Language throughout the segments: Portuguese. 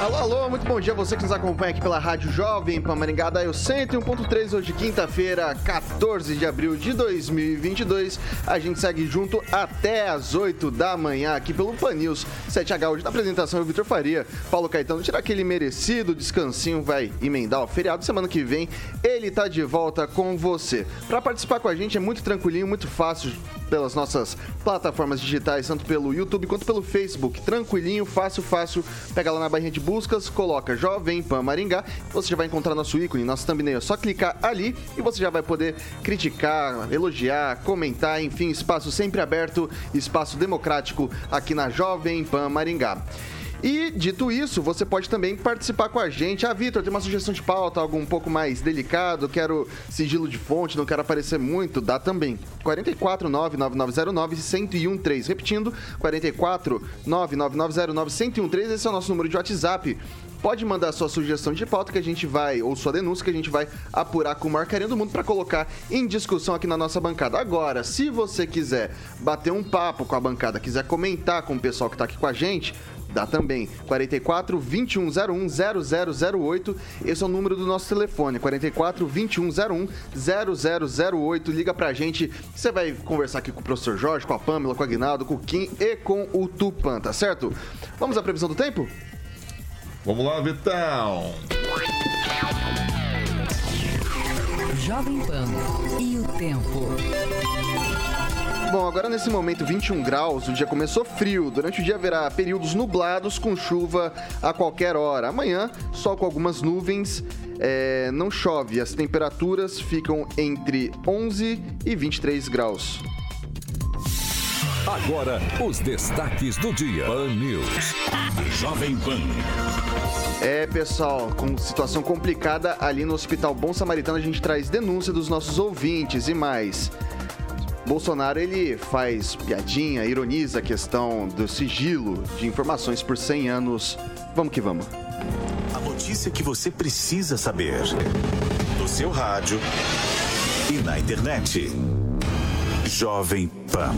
Alô, alô, muito bom dia a você que nos acompanha aqui pela Rádio Jovem Pan Maringá, da 101.3, hoje quinta-feira, 14 de abril de 2022. A gente segue junto até as 8 da manhã aqui pelo Pan News 7H. Hoje na apresentação, o Vitor Faria, Paulo Caetano, tirar aquele merecido descansinho, vai emendar o feriado. Semana que vem ele tá de volta com você. Para participar com a gente é muito tranquilinho, muito fácil pelas nossas plataformas digitais, tanto pelo YouTube quanto pelo Facebook. Tranquilinho, fácil, fácil. Pega lá na barrinha de buscas, coloca Jovem Pan Maringá, você já vai encontrar nosso ícone, nosso thumbnail. É só clicar ali e você já vai poder criticar, elogiar, comentar, enfim, espaço sempre aberto, espaço democrático aqui na Jovem Pan Maringá. E, dito isso, você pode também participar com a gente. Ah, Vitor, tem uma sugestão de pauta, algo um pouco mais delicado, quero sigilo de fonte, não quero aparecer muito, dá também. 449-9909-1013. Repetindo, 449-9909-1013. Esse é o nosso número de WhatsApp. Pode mandar sua sugestão de pauta que a gente vai, ou sua denúncia que a gente vai apurar com o maior carinho do mundo para colocar em discussão aqui na nossa bancada. Agora, se você quiser bater um papo com a bancada, quiser comentar com o pessoal que está aqui com a gente, Dá também. 44 2101 0008. Esse é o número do nosso telefone. 44 2101 0008. Liga pra gente. Você vai conversar aqui com o professor Jorge, com a Pamela, com o Aguinaldo, com o Kim e com o Tupan, tá certo? Vamos à previsão do tempo? Vamos lá, Vitão. Jovem Pan e o tempo. Bom, agora nesse momento 21 graus, o dia começou frio. Durante o dia haverá períodos nublados com chuva a qualquer hora. Amanhã, sol com algumas nuvens, é, não chove. As temperaturas ficam entre 11 e 23 graus. Agora, os destaques do dia. Pan News. Jovem Pan. É, pessoal, com situação complicada ali no Hospital Bom Samaritano, a gente traz denúncia dos nossos ouvintes e mais. Bolsonaro ele faz piadinha, ironiza a questão do sigilo de informações por 100 anos. Vamos que vamos. A notícia que você precisa saber. No seu rádio e na internet. Jovem Pan.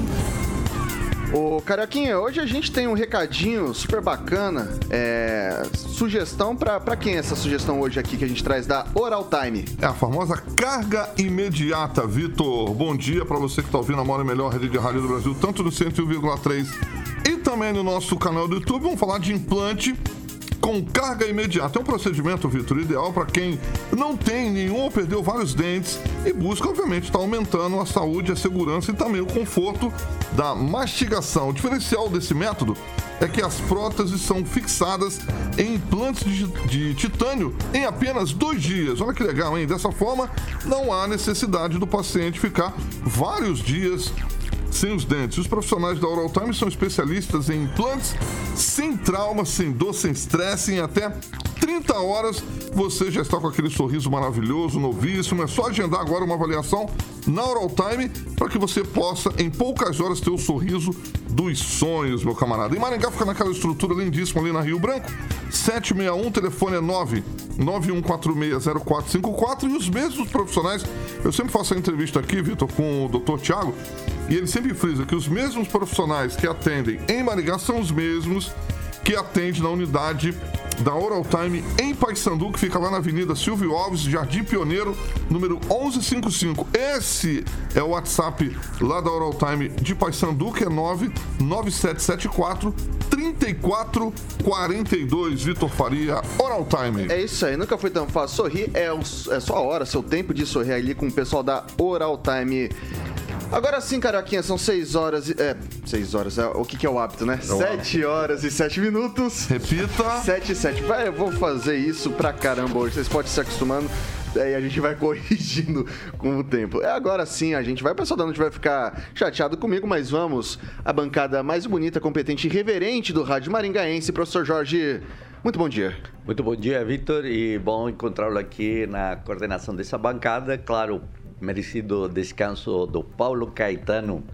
Ô, Carioquinha, hoje a gente tem um recadinho super bacana. É, sugestão pra, pra quem é essa sugestão hoje aqui que a gente traz da Oral Time? É a famosa carga imediata, Vitor. Bom dia pra você que tá ouvindo a maior e melhor rede de rádio do Brasil, tanto no 101,3 e também no nosso canal do YouTube. Vamos falar de implante com carga imediata. É um procedimento, Vitor, ideal para quem não tem nenhum ou perdeu vários dentes e busca, obviamente, estar tá aumentando a saúde, a segurança e também o conforto da mastigação. O diferencial desse método é que as próteses são fixadas em implantes de, de, titânio em apenas dois dias. Olha que legal, hein? Dessa forma, não há necessidade do paciente ficar vários dias sem os dentes. Os profissionais da Oral Time são especialistas em implantes sem trauma, sem dor, sem estresse, em até 30 horas você já está com aquele sorriso maravilhoso, novíssimo. É só agendar agora uma avaliação na Oral Time para que você possa, em poucas horas, ter o sorriso dos sonhos, meu camarada. Em Maringá fica naquela estrutura lindíssima ali na Rio Branco. 761, telefone é 9 91460454 e os mesmos profissionais. Eu sempre faço a entrevista aqui, Vitor, com o Dr. Tiago, e ele sempre frisa que os mesmos profissionais que atendem em Maringá são os mesmos que atendem na unidade da Oral Time em Paysandu, que fica lá na Avenida Silvio Alves, Jardim Pioneiro, número 1155. Esse é o WhatsApp lá da Oral Time de Paysandu, que é 99774 3442. Vitor Faria, Oral Time. É isso aí, nunca foi tão fácil. Sorrir é, o, é só a hora, seu tempo de sorrir ali com o pessoal da Oral Time. Agora sim, Carioquinha, são 6 horas e. É, 6 horas, é, o que, que é o hábito, né? 7 horas e 7 minutos. Repita. 7 e 7. Vai, eu vou fazer isso pra caramba hoje, vocês podem se acostumando. Aí a gente vai corrigindo com o tempo. É agora sim, a gente vai. O pessoal da noite vai ficar chateado comigo, mas vamos. A bancada mais bonita, competente e reverente do Rádio Maringaense, professor Jorge. Muito bom dia. Muito bom dia, Vitor, e bom encontrá-lo aqui na coordenação dessa bancada. Claro, merecido descanso do Paulo Caetano.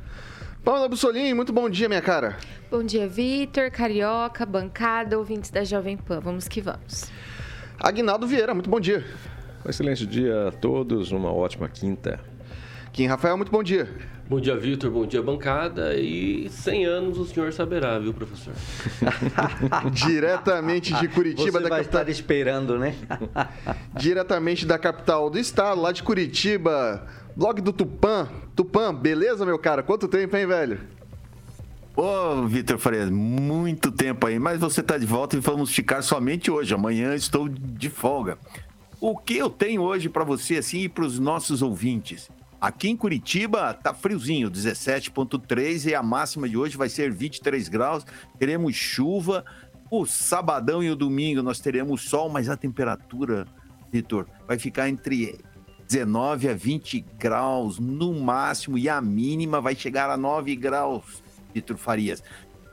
Paula Bussolini, muito bom dia, minha cara. Bom dia, Vitor, Carioca, bancada, ouvintes da Jovem Pan. Vamos que vamos. Aguinaldo Vieira, muito bom dia. Um excelente dia a todos, uma ótima quinta. Kim Rafael, muito bom dia. Bom dia, Vitor. Bom dia, bancada. E 100 anos o senhor saberá, viu, professor? Diretamente de Curitiba, Você da vai capital. estar esperando, né? Diretamente da capital do estado, lá de Curitiba. Blog do Tupã. Tupã, beleza, meu cara? Quanto tempo, hein, velho? Ô, Vitor Farias, muito tempo aí, mas você tá de volta e vamos ficar somente hoje. Amanhã estou de folga. O que eu tenho hoje para você, assim, e para os nossos ouvintes? Aqui em Curitiba tá friozinho, 17,3 e a máxima de hoje vai ser 23 graus. Teremos chuva. O sabadão e o domingo nós teremos sol, mas a temperatura, Vitor, vai ficar entre 19 a 20 graus no máximo e a mínima vai chegar a 9 graus, Vitor Farias.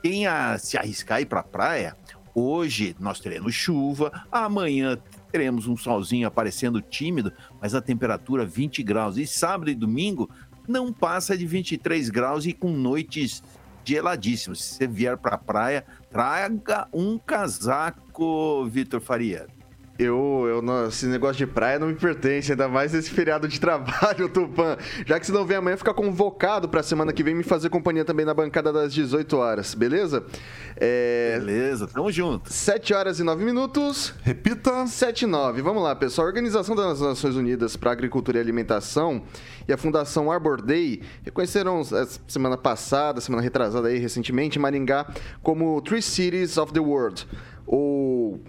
Quem a, se arriscar ir para a praia, hoje nós teremos chuva, amanhã teremos um solzinho aparecendo tímido, mas a temperatura 20 graus. E sábado e domingo não passa de 23 graus e com noites geladíssimas. Se você vier para a praia, traga um casaco, Vitor Faria. Eu, eu não- esse negócio de praia não me pertence, ainda mais esse feriado de trabalho, Tupã. Já que se não vem amanhã, fica convocado pra semana que vem me fazer companhia também na bancada das 18 horas, beleza? É, Beleza, tamo junto. 7 horas e 9 minutos. Repita. 7 e 9. Vamos lá, pessoal. A Organização das Nações Unidas para Agricultura e Alimentação e a Fundação Arbor Day reconheceram eh, semana passada, semana retrasada aí, recentemente, Maringá como Three Cities of the World, ou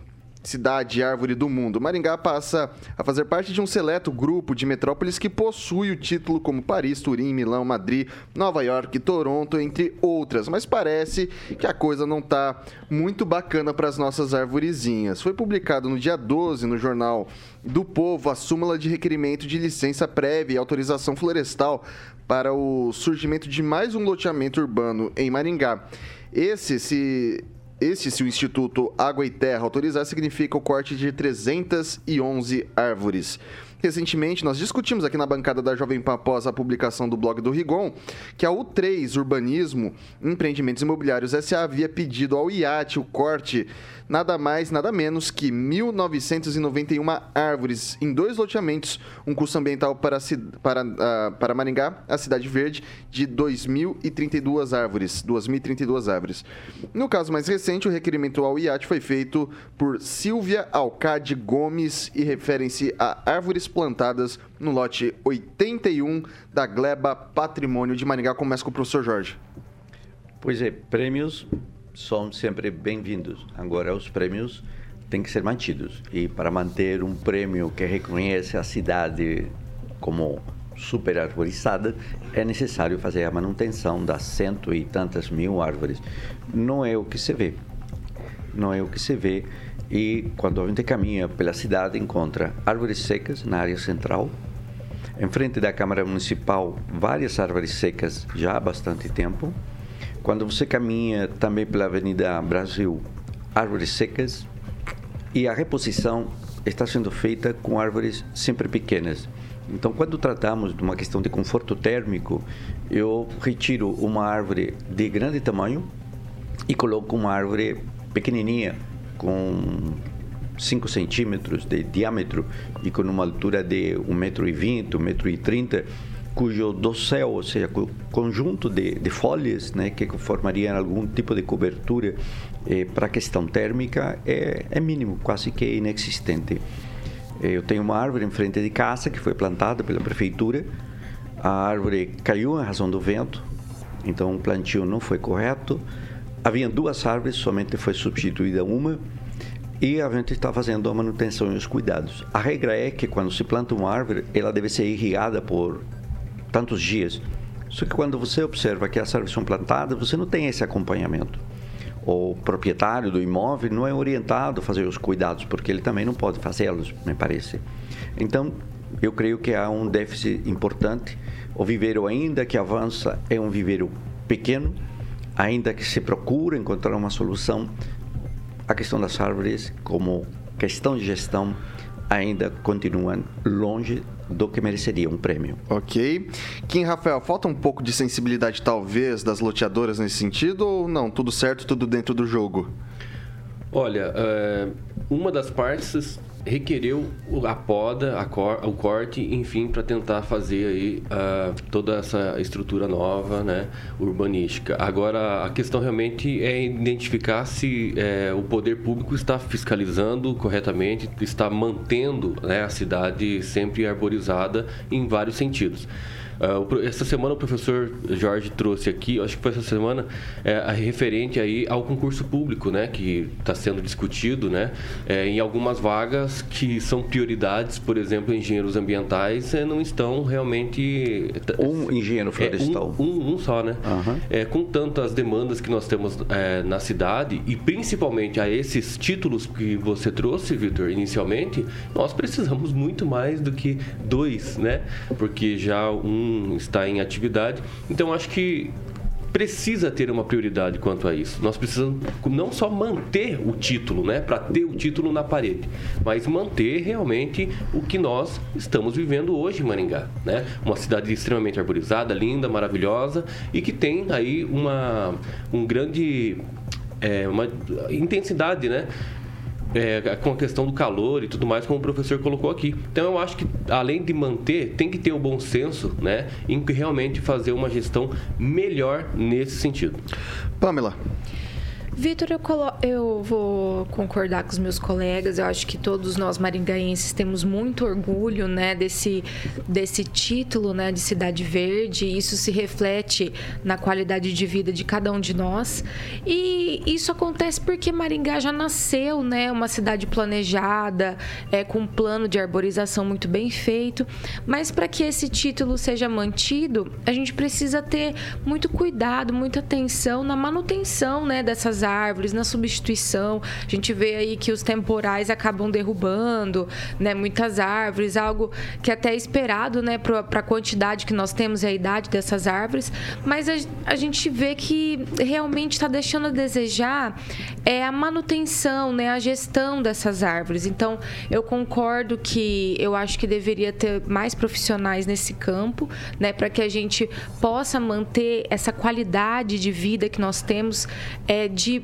cidade árvore do mundo. Maringá passa a fazer parte de um seleto grupo de metrópoles que possui o título como Paris, Turim, Milão, Madrid, Nova York, Toronto, entre outras. Mas parece que a coisa não está muito bacana para as nossas arvorezinhas. Foi publicado no dia 12 no jornal do Povo a súmula de requerimento de licença prévia e autorização florestal para o surgimento de mais um loteamento urbano em Maringá. Esse se este, se o Instituto Água e Terra autorizar, significa o corte de 311 árvores. Recentemente, nós discutimos aqui na bancada da Jovem Pan após a publicação do blog do Rigon que a U3 Urbanismo Empreendimentos Imobiliários SA havia pedido ao IAT o corte nada mais, nada menos que 1.991 árvores em dois loteamentos, um custo ambiental para, para, ah, para Maringá, a Cidade Verde, de 2.032 árvores. 2.032 árvores. No caso mais recente, o requerimento ao IAT foi feito por Silvia Alcade Gomes e referem-se a árvores plantadas no lote 81 da Gleba Patrimônio de Maringá. Começa com o professor Jorge. Pois é, prêmios são sempre bem-vindos. Agora, os prêmios têm que ser mantidos. E para manter um prêmio que reconhece a cidade como super arborizada, é necessário fazer a manutenção das cento e tantas mil árvores. Não é o que se vê. Não é o que se vê. E quando a gente caminha pela cidade, encontra árvores secas na área central, em frente da Câmara Municipal, várias árvores secas já há bastante tempo. Quando você caminha também pela Avenida Brasil, árvores secas. E a reposição está sendo feita com árvores sempre pequenas. Então, quando tratamos de uma questão de conforto térmico, eu retiro uma árvore de grande tamanho e coloco uma árvore pequenininha, com 5 centímetros de diâmetro e com uma altura de 1,20m, 1,30m, cujo dossel, ou seja, o conjunto de, de folhas né, que formariam algum tipo de cobertura eh, para a questão térmica é, é mínimo, quase que inexistente. Eh, Eu tenho uma árvore em frente de casa que foi plantada pela prefeitura. A árvore caiu em razão do vento, então o plantio não foi correto. Havia duas árvores, somente foi substituída uma e a gente está fazendo a manutenção e os cuidados. A regra é que quando se planta uma árvore, ela deve ser irrigada por tantos dias. Só que quando você observa que as árvores são plantadas, você não tem esse acompanhamento. O proprietário do imóvel não é orientado a fazer os cuidados, porque ele também não pode fazê-los, me parece. Então, eu creio que há um déficit importante. O viveiro, ainda que avança, é um viveiro pequeno, ainda que se procura encontrar uma solução, a questão das árvores, como questão de gestão, ainda continuam longe do que mereceria um prêmio. Ok. Kim Rafael, falta um pouco de sensibilidade, talvez, das loteadoras nesse sentido ou não? Tudo certo, tudo dentro do jogo? Olha, é, uma das partes requereu a poda, a cor, o corte, enfim, para tentar fazer aí uh, toda essa estrutura nova, né, urbanística. Agora, a questão realmente é identificar se é, o poder público está fiscalizando corretamente, está mantendo né, a cidade sempre arborizada em vários sentidos. Uh, essa semana o professor Jorge trouxe aqui, acho que foi essa semana, é, referente aí ao concurso público, né, que está sendo discutido, né, é, em algumas vagas que são prioridades, por exemplo, engenheiros ambientais é, não estão realmente um engenheiro florestal, é, um, um, um, só, né, uhum. é, com tantas demandas que nós temos é, na cidade e principalmente a esses títulos que você trouxe, Vitor, inicialmente, nós precisamos muito mais do que dois, né, porque já um está em atividade. Então, acho que precisa ter uma prioridade quanto a isso. Nós precisamos não só manter o título, né, para ter o título na parede, mas manter realmente o que nós estamos vivendo hoje em Maringá, né? Uma cidade extremamente arborizada, linda, maravilhosa e que tem aí uma um grande é, uma intensidade, né? É, com a questão do calor e tudo mais, como o professor colocou aqui. Então eu acho que além de manter, tem que ter o bom senso, né, em realmente fazer uma gestão melhor nesse sentido. Pamela. Vitor, eu, colo... eu vou concordar com os meus colegas. Eu acho que todos nós maringaenses temos muito orgulho, né, desse, desse título, né, de cidade verde. Isso se reflete na qualidade de vida de cada um de nós. E isso acontece porque Maringá já nasceu, né, uma cidade planejada, é, com um plano de arborização muito bem feito. Mas para que esse título seja mantido, a gente precisa ter muito cuidado, muita atenção na manutenção, né, dessas árvores, na substituição. A gente vê aí que os temporais acabam derrubando né, muitas árvores, algo que até é esperado né, para a quantidade que nós temos e a idade dessas árvores, mas a, a gente vê que realmente está deixando a desejar é a manutenção, né, a gestão dessas árvores. Então, eu concordo que eu acho que deveria ter mais profissionais nesse campo, né, para que a gente possa manter essa qualidade de vida que nós temos é, de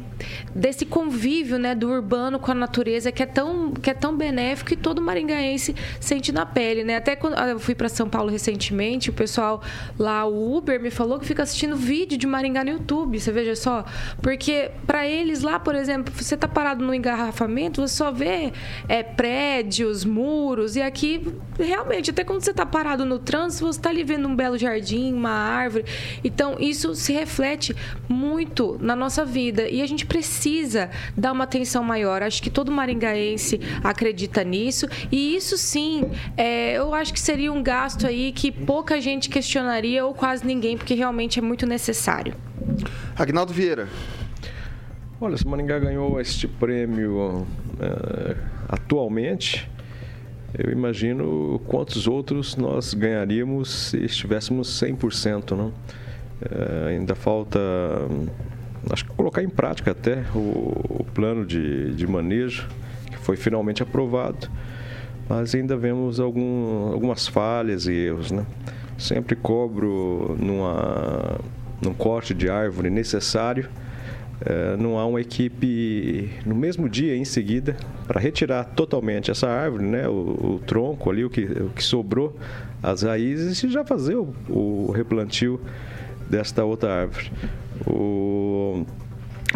desse convívio né, do urbano com a natureza que é tão, que é tão benéfico e todo maringaense sente na pele. Né? Até quando eu fui para São Paulo recentemente, o pessoal lá, o Uber, me falou que fica assistindo vídeo de Maringá no YouTube, você veja só. Porque para eles lá, por exemplo, você tá parado no engarrafamento, você só vê é, prédios, muros, e aqui, realmente, até quando você tá parado no trânsito, você tá ali vendo um belo jardim, uma árvore. Então, isso se reflete muito na nossa vida. E a gente precisa dar uma atenção maior. Acho que todo maringaense acredita nisso. E isso sim, é, eu acho que seria um gasto aí que pouca gente questionaria ou quase ninguém, porque realmente é muito necessário. Agnaldo Vieira. Olha, se Maringá ganhou este prêmio uh, atualmente, eu imagino quantos outros nós ganharíamos se estivéssemos 100%, não? Uh, ainda falta acho que colocar em prática até o, o plano de, de manejo que foi finalmente aprovado, mas ainda vemos algum, algumas falhas e erros, né? Sempre cobro numa, num corte de árvore necessário, é, não há uma equipe no mesmo dia em seguida para retirar totalmente essa árvore, né, o, o, tronco ali, o que, o que sobrou, as raízes e já fazer o, o replantio desta outra árvore. O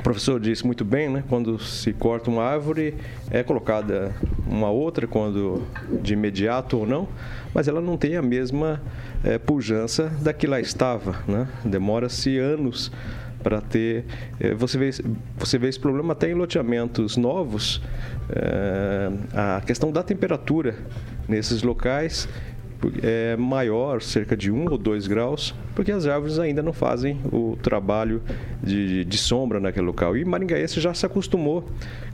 professor disse muito bem, né? Quando se corta uma árvore, é colocada uma outra, quando de imediato ou não, mas ela não tem a mesma é, pujança da que lá estava, né? Demora-se anos para ter. É, você, vê, você vê esse problema até em loteamentos novos, é, a questão da temperatura nesses locais é maior, cerca de 1 ou 2 graus, porque as árvores ainda não fazem o trabalho de, de sombra naquele local. E Maringaense já se acostumou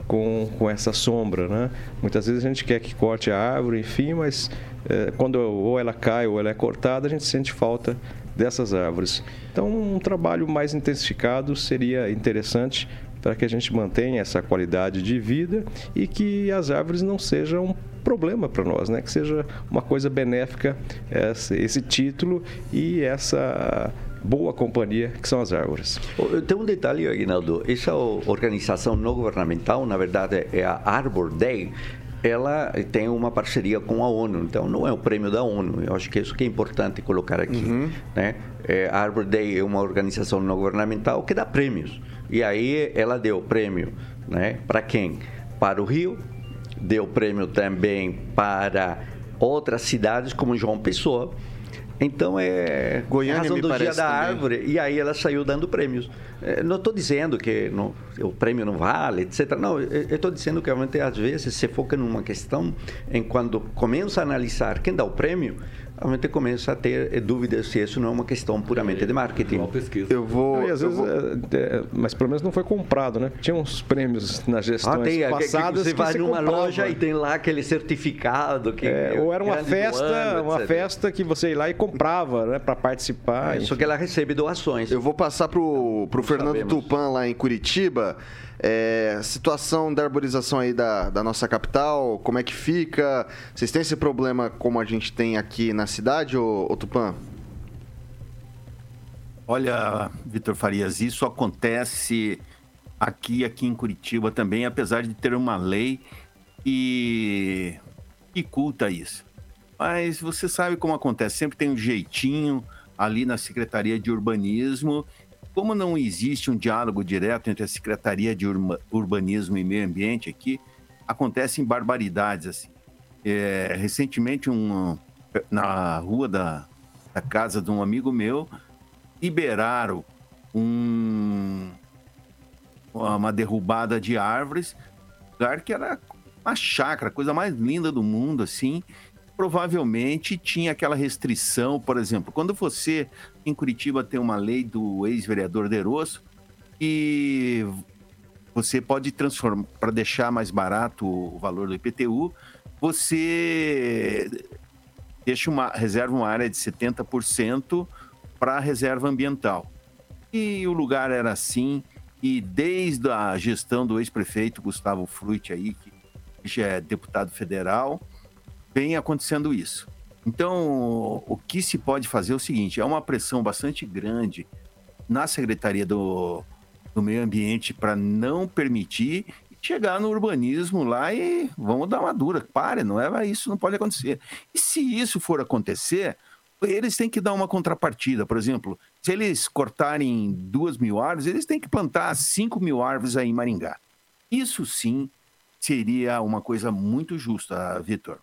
com, com essa sombra, né? Muitas vezes a gente quer que corte a árvore, enfim, mas é, quando ou ela cai ou ela é cortada, a gente sente falta dessas árvores. Então, um trabalho mais intensificado seria interessante para que a gente mantenha essa qualidade de vida e que as árvores não sejam um problema para nós, né? que seja uma coisa benéfica esse, esse título e essa boa companhia que são as árvores. Tem um detalhe, Aguinaldo. Essa organização não governamental, na verdade, é a Arbor Day ela tem uma parceria com a ONU, então não é o prêmio da ONU. Eu acho que isso que é importante colocar aqui. Uhum. Né? É, a Arbor Day é uma organização não governamental que dá prêmios. E aí ela deu prêmio né? para quem? Para o Rio, deu prêmio também para outras cidades como João Pessoa então é Goiânia a razão do dia da também. árvore. E aí ela saiu dando prêmios. É, não estou dizendo que não, o prêmio não vale, etc. Não, eu estou dizendo que realmente às vezes se foca numa questão em quando começa a analisar quem dá o prêmio, realmente começa a ter dúvidas se isso não é uma questão puramente de marketing. Uma pesquisa. Eu vou. Não, às vezes, vou... É, é, mas pelo menos não foi comprado, né? Tinha uns prêmios nas gestões ah, tem, passadas. Que, que você vai numa comprava. loja e tem lá aquele certificado que. É, ou era uma festa, ano, uma festa que você ia lá e comprava, né? Para participar. É, só que ela recebe doações. Eu vou passar pro, pro Fernando sabemos. Tupan lá em Curitiba. É, situação da arborização aí da, da nossa capital, como é que fica? Vocês têm esse problema como a gente tem aqui na cidade, ô, ô Tupã? Olha, Vitor Farias, isso acontece aqui, aqui em Curitiba também, apesar de ter uma lei que, que culta isso. Mas você sabe como acontece, sempre tem um jeitinho ali na Secretaria de Urbanismo como não existe um diálogo direto entre a Secretaria de Urbanismo e Meio Ambiente aqui, acontecem barbaridades assim. É, recentemente, um, na rua da, da, casa de um amigo meu, liberaram um, uma derrubada de árvores, lugar que era uma chácara, a coisa mais linda do mundo, assim, provavelmente tinha aquela restrição, por exemplo, quando você em Curitiba tem uma lei do ex-vereador Derosso e você pode transformar para deixar mais barato o valor do IPTU, você deixa uma reserva uma área de 70% para reserva ambiental. E o lugar era assim, e desde a gestão do ex-prefeito Gustavo Frutti aí, que já é deputado federal, vem acontecendo isso. Então, o que se pode fazer é o seguinte: é uma pressão bastante grande na Secretaria do, do Meio Ambiente para não permitir chegar no urbanismo lá e vamos dar uma dura. Pare, não é isso, não pode acontecer. E se isso for acontecer, eles têm que dar uma contrapartida. Por exemplo, se eles cortarem duas mil árvores, eles têm que plantar cinco mil árvores aí em Maringá. Isso sim seria uma coisa muito justa, Vitor.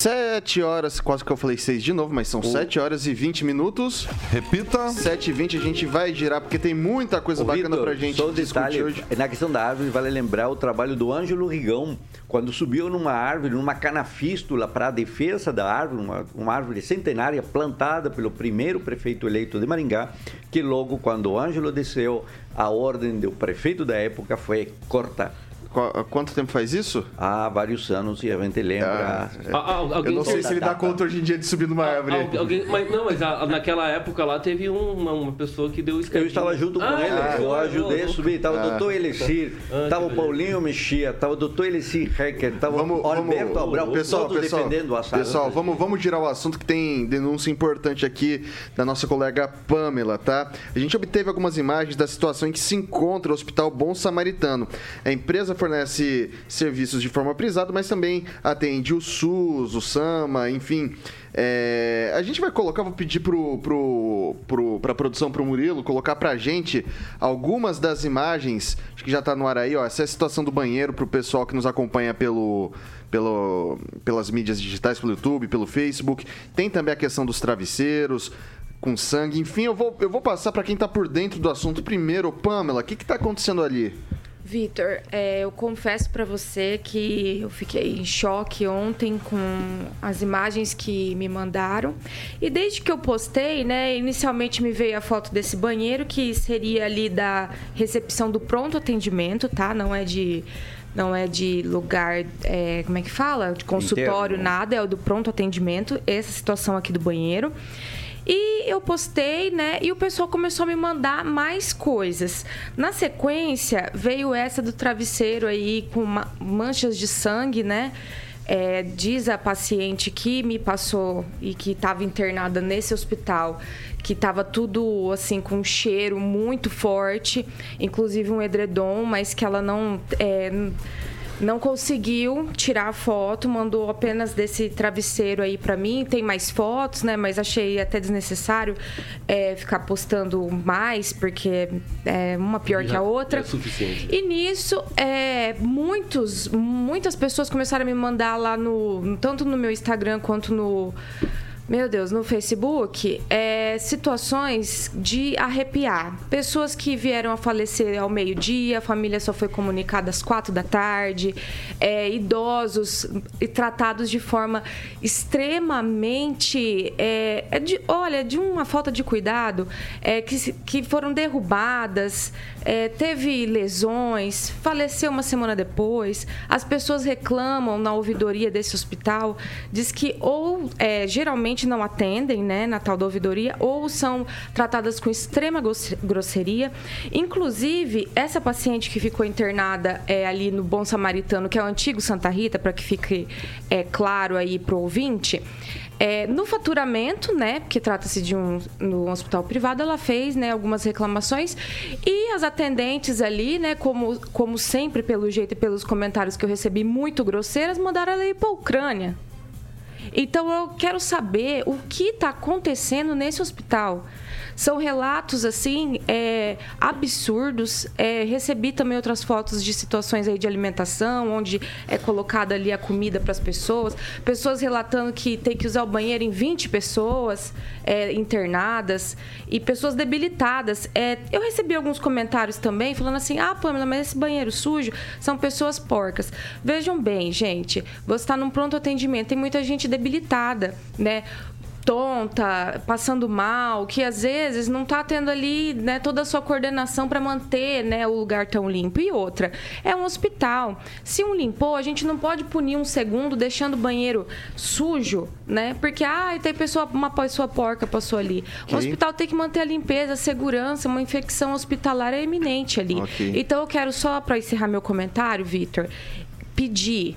Sete horas, quase que eu falei seis de novo, mas são sete horas e vinte minutos. Repita. Sete e vinte a gente vai girar, porque tem muita coisa Ô, bacana Victor, pra gente só detalhe, hoje. Na questão da árvore, vale lembrar o trabalho do Ângelo Rigão, quando subiu numa árvore, numa canafístula para a defesa da árvore, uma, uma árvore centenária plantada pelo primeiro prefeito eleito de Maringá, que logo quando o Ângelo desceu, a ordem do prefeito da época foi Quanto tempo faz isso? Há vários anos e a gente lembra. Ah, eu não sei se ele dá conta hoje em dia de subir numa árvore. Alguém, mas, não, mas a, naquela época lá teve uma, uma pessoa que deu o Eu estava junto com ah, ele, ah, eu ajudei a subir. Estava o ah. doutor Elixir, estava o Paulinho Mexia, estava o doutor Elixir Hecker, estava o Alberto Abrão, pessoal, pessoal, defendendo a sala. Pessoal, vamos, vamos girar o assunto que tem denúncia importante aqui da nossa colega Pamela, tá? A gente obteve algumas imagens da situação em que se encontra o Hospital Bom Samaritano. A empresa fornece serviços de forma privada, mas também atende o SUS, o SAMA, enfim. É, a gente vai colocar, vou pedir pro, pro, pro, pra produção, pro Murilo, colocar pra gente algumas das imagens, acho que já tá no ar aí, ó. Essa é a situação do banheiro pro pessoal que nos acompanha pelo, pelo, pelas mídias digitais, pelo YouTube, pelo Facebook. Tem também a questão dos travesseiros, com sangue. Enfim, eu vou, eu vou passar para quem tá por dentro do assunto primeiro. Pamela, o que que tá acontecendo ali? Vitor, é, eu confesso para você que eu fiquei em choque ontem com as imagens que me mandaram. E desde que eu postei, né, inicialmente me veio a foto desse banheiro que seria ali da recepção do pronto atendimento, tá? Não é de não é de lugar, é, como é que fala? De consultório, Interno. nada, é o do pronto atendimento, essa situação aqui do banheiro. E eu postei, né? E o pessoal começou a me mandar mais coisas. Na sequência, veio essa do travesseiro aí com manchas de sangue, né? É, diz a paciente que me passou e que estava internada nesse hospital que estava tudo assim com um cheiro muito forte, inclusive um edredom, mas que ela não é, não conseguiu tirar a foto, mandou apenas desse travesseiro aí para mim. Tem mais fotos, né? Mas achei até desnecessário é, ficar postando mais, porque é uma pior Já que a outra. É suficiente. E nisso, é, muitos, muitas pessoas começaram a me mandar lá no. tanto no meu Instagram quanto no meu Deus, no Facebook, é, situações de arrepiar. Pessoas que vieram a falecer ao meio-dia, a família só foi comunicada às quatro da tarde, é, idosos tratados de forma extremamente. É, é, de, olha, de uma falta de cuidado, é, que, que foram derrubadas, é, teve lesões, faleceu uma semana depois. As pessoas reclamam na ouvidoria desse hospital, diz que ou geralmente não atendem né, na tal da ouvidoria ou são tratadas com extrema grosseria. Inclusive, essa paciente que ficou internada é, ali no Bom Samaritano, que é o antigo Santa Rita, para que fique é, claro aí para o ouvinte, é, no faturamento, né, porque trata-se de um no hospital privado, ela fez, né, algumas reclamações e as atendentes ali, né, como, como sempre pelo jeito e pelos comentários que eu recebi muito grosseiras, mandaram ela ir para a Ucrânia. Então eu quero saber o que está acontecendo nesse hospital. São relatos assim é, absurdos. É, recebi também outras fotos de situações aí de alimentação, onde é colocada ali a comida para as pessoas. Pessoas relatando que tem que usar o banheiro em 20 pessoas é, internadas e pessoas debilitadas. É, eu recebi alguns comentários também falando assim: ah, Pamela, mas esse banheiro sujo são pessoas porcas. Vejam bem, gente, você está num pronto atendimento, tem muita gente debilitada, né? Tonta, passando mal, que às vezes não está tendo ali né, toda a sua coordenação para manter né, o lugar tão limpo. E outra, é um hospital. Se um limpou, a gente não pode punir um segundo deixando o banheiro sujo, né? Porque ah, tem pessoa, uma pessoa porca passou ali. Okay. O hospital tem que manter a limpeza, a segurança, uma infecção hospitalar é iminente ali. Okay. Então eu quero só para encerrar meu comentário, Vitor, pedir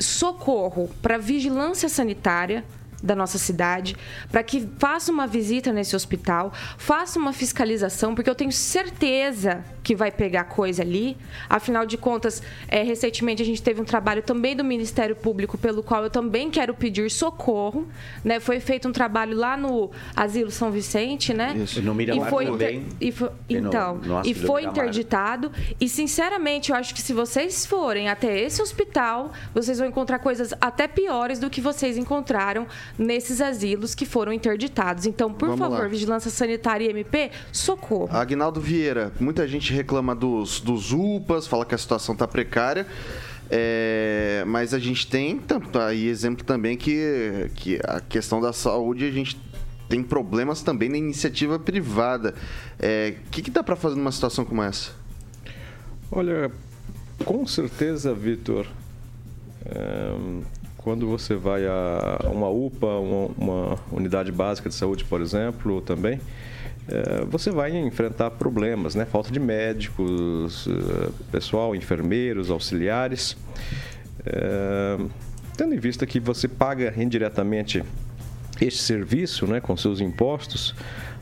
socorro para vigilância sanitária da nossa cidade, para que faça uma visita nesse hospital, faça uma fiscalização, porque eu tenho certeza que vai pegar coisa ali. Afinal de contas, é, recentemente a gente teve um trabalho também do Ministério Público, pelo qual eu também quero pedir socorro. Né? Foi feito um trabalho lá no Asilo São Vicente, né? Isso. No Miramar e foi também. E foi, então, no, no e foi interditado. E, sinceramente, eu acho que se vocês forem até esse hospital, vocês vão encontrar coisas até piores do que vocês encontraram nesses asilos que foram interditados. Então, por Vamos favor, lá. Vigilância Sanitária e MP, socorro. Agnaldo Vieira, muita gente reclama dos, dos UPAs, fala que a situação está precária. É, mas a gente tem aí exemplo também que, que a questão da saúde a gente tem problemas também na iniciativa privada. O é, que, que dá para fazer numa situação como essa? Olha, com certeza, Vitor, é, quando você vai a uma UPA, uma, uma unidade básica de saúde, por exemplo, também, você vai enfrentar problemas, né? Falta de médicos, é, pessoal, enfermeiros, auxiliares. É, tendo em vista que você paga indiretamente este serviço, né, com seus impostos,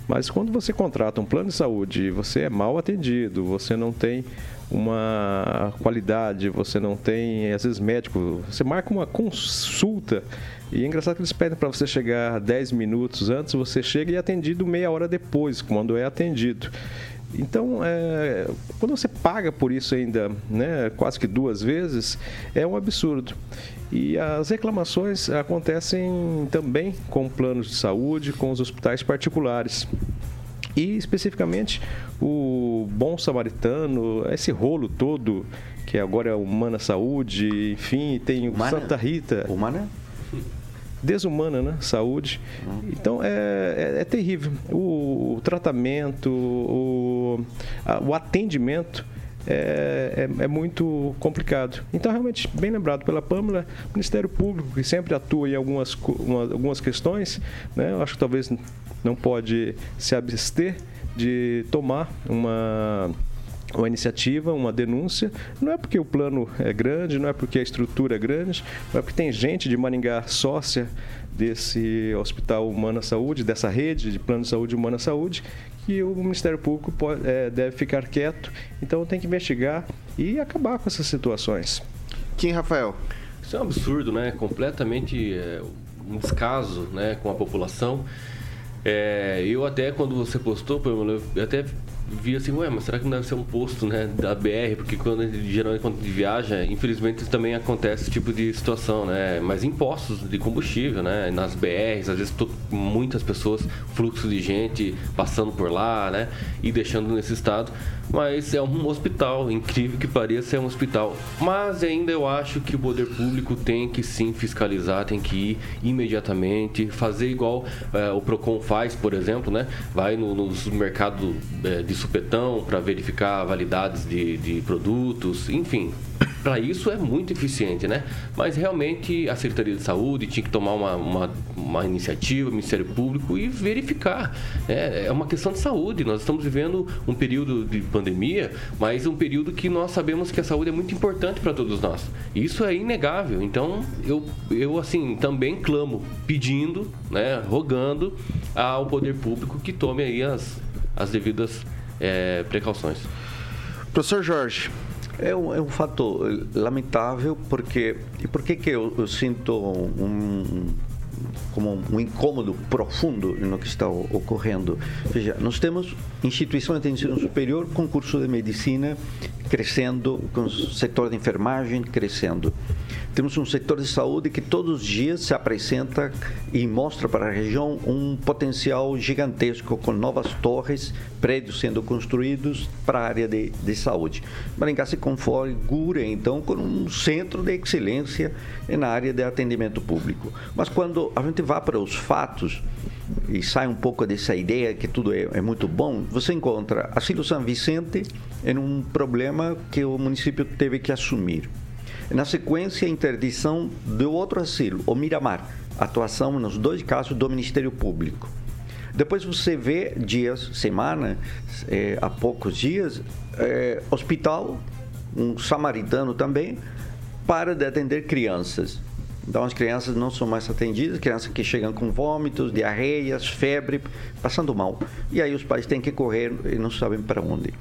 mas quando você contrata um plano de saúde, você é mal atendido, você não tem uma qualidade, você não tem, às vezes, médico. Você marca uma consulta e é engraçado que eles pedem para você chegar 10 minutos antes, você chega e é atendido meia hora depois, quando é atendido. Então, é, quando você paga por isso ainda, né, quase que duas vezes, é um absurdo. E as reclamações acontecem também com planos de saúde, com os hospitais particulares. E especificamente o Bom Samaritano, esse rolo todo, que agora é Humana Saúde, enfim, tem o Humana? Santa Rita. Humana? Desumana, né? Saúde. Então é, é, é terrível. O, o, tratamento, o, a, o atendimento é, é, é, muito complicado. Então, realmente, bem lembrado pela Pâmela, o Ministério Público, que sempre atua em algumas, uma, algumas questões, né, eu acho que talvez não pode se abster de tomar uma uma iniciativa, uma denúncia, não é porque o plano é grande, não é porque a estrutura é grande, não é porque tem gente de Maringá sócia desse Hospital Humana Saúde, dessa rede de plano de saúde Humana Saúde, que o Ministério Público pode, é, deve ficar quieto. Então tem que investigar e acabar com essas situações. Quem, Rafael? Isso é um absurdo, né? Completamente é, um descaso né, com a população. É, eu até, quando você postou, eu até vi assim, ué, mas será que não deve ser um posto, né, da BR? Porque quando geralmente quando viaja, infelizmente também acontece esse tipo de situação, né? Mas impostos de combustível, né, nas BRs, às vezes tô, muitas pessoas, fluxo de gente passando por lá, né, e deixando nesse estado. Mas é um hospital, incrível que pareça, é um hospital. Mas ainda eu acho que o poder público tem que sim fiscalizar, tem que ir imediatamente, fazer igual é, o Procon faz, por exemplo, né? Vai no, no mercado é, de supetão para verificar validades de, de produtos, enfim, para isso é muito eficiente, né? Mas realmente a Secretaria de Saúde tinha que tomar uma, uma, uma iniciativa, o Ministério Público e verificar. Né? É uma questão de saúde. Nós estamos vivendo um período de pandemia, mas um período que nós sabemos que a saúde é muito importante para todos nós. Isso é inegável. Então eu, eu assim também clamo, pedindo, né, rogando ao poder público que tome aí as, as devidas é, precauções. Professor Jorge, é um, é um fato lamentável, porque. E por que, que eu, eu sinto um, como um incômodo profundo no que está ocorrendo. Veja, nós temos instituições de ensino superior com curso de medicina crescendo, com o setor de enfermagem crescendo. Temos um setor de saúde que todos os dias se apresenta e mostra para a região um potencial gigantesco, com novas torres, prédios sendo construídos para a área de, de saúde. Maringá se configura, então, com um centro de excelência na área de atendimento público. Mas quando a gente vai para os fatos, e sai um pouco dessa ideia que tudo é, é, muito bom, você encontra Asilo São Vicente em um problema que o município teve que assumir. Na sequência, a interdição do outro asilo, o Miramar, atuação nos dois casos do Ministério Público. Depois você vê dias, semana, é, há poucos dias, é, hospital, um samaritano também, para de atender crianças. Então as crianças não são mais atendidas, crianças que chegam com vômitos, diarreias, febre, passando mal. E aí os pais têm que correr e não sabem para onde.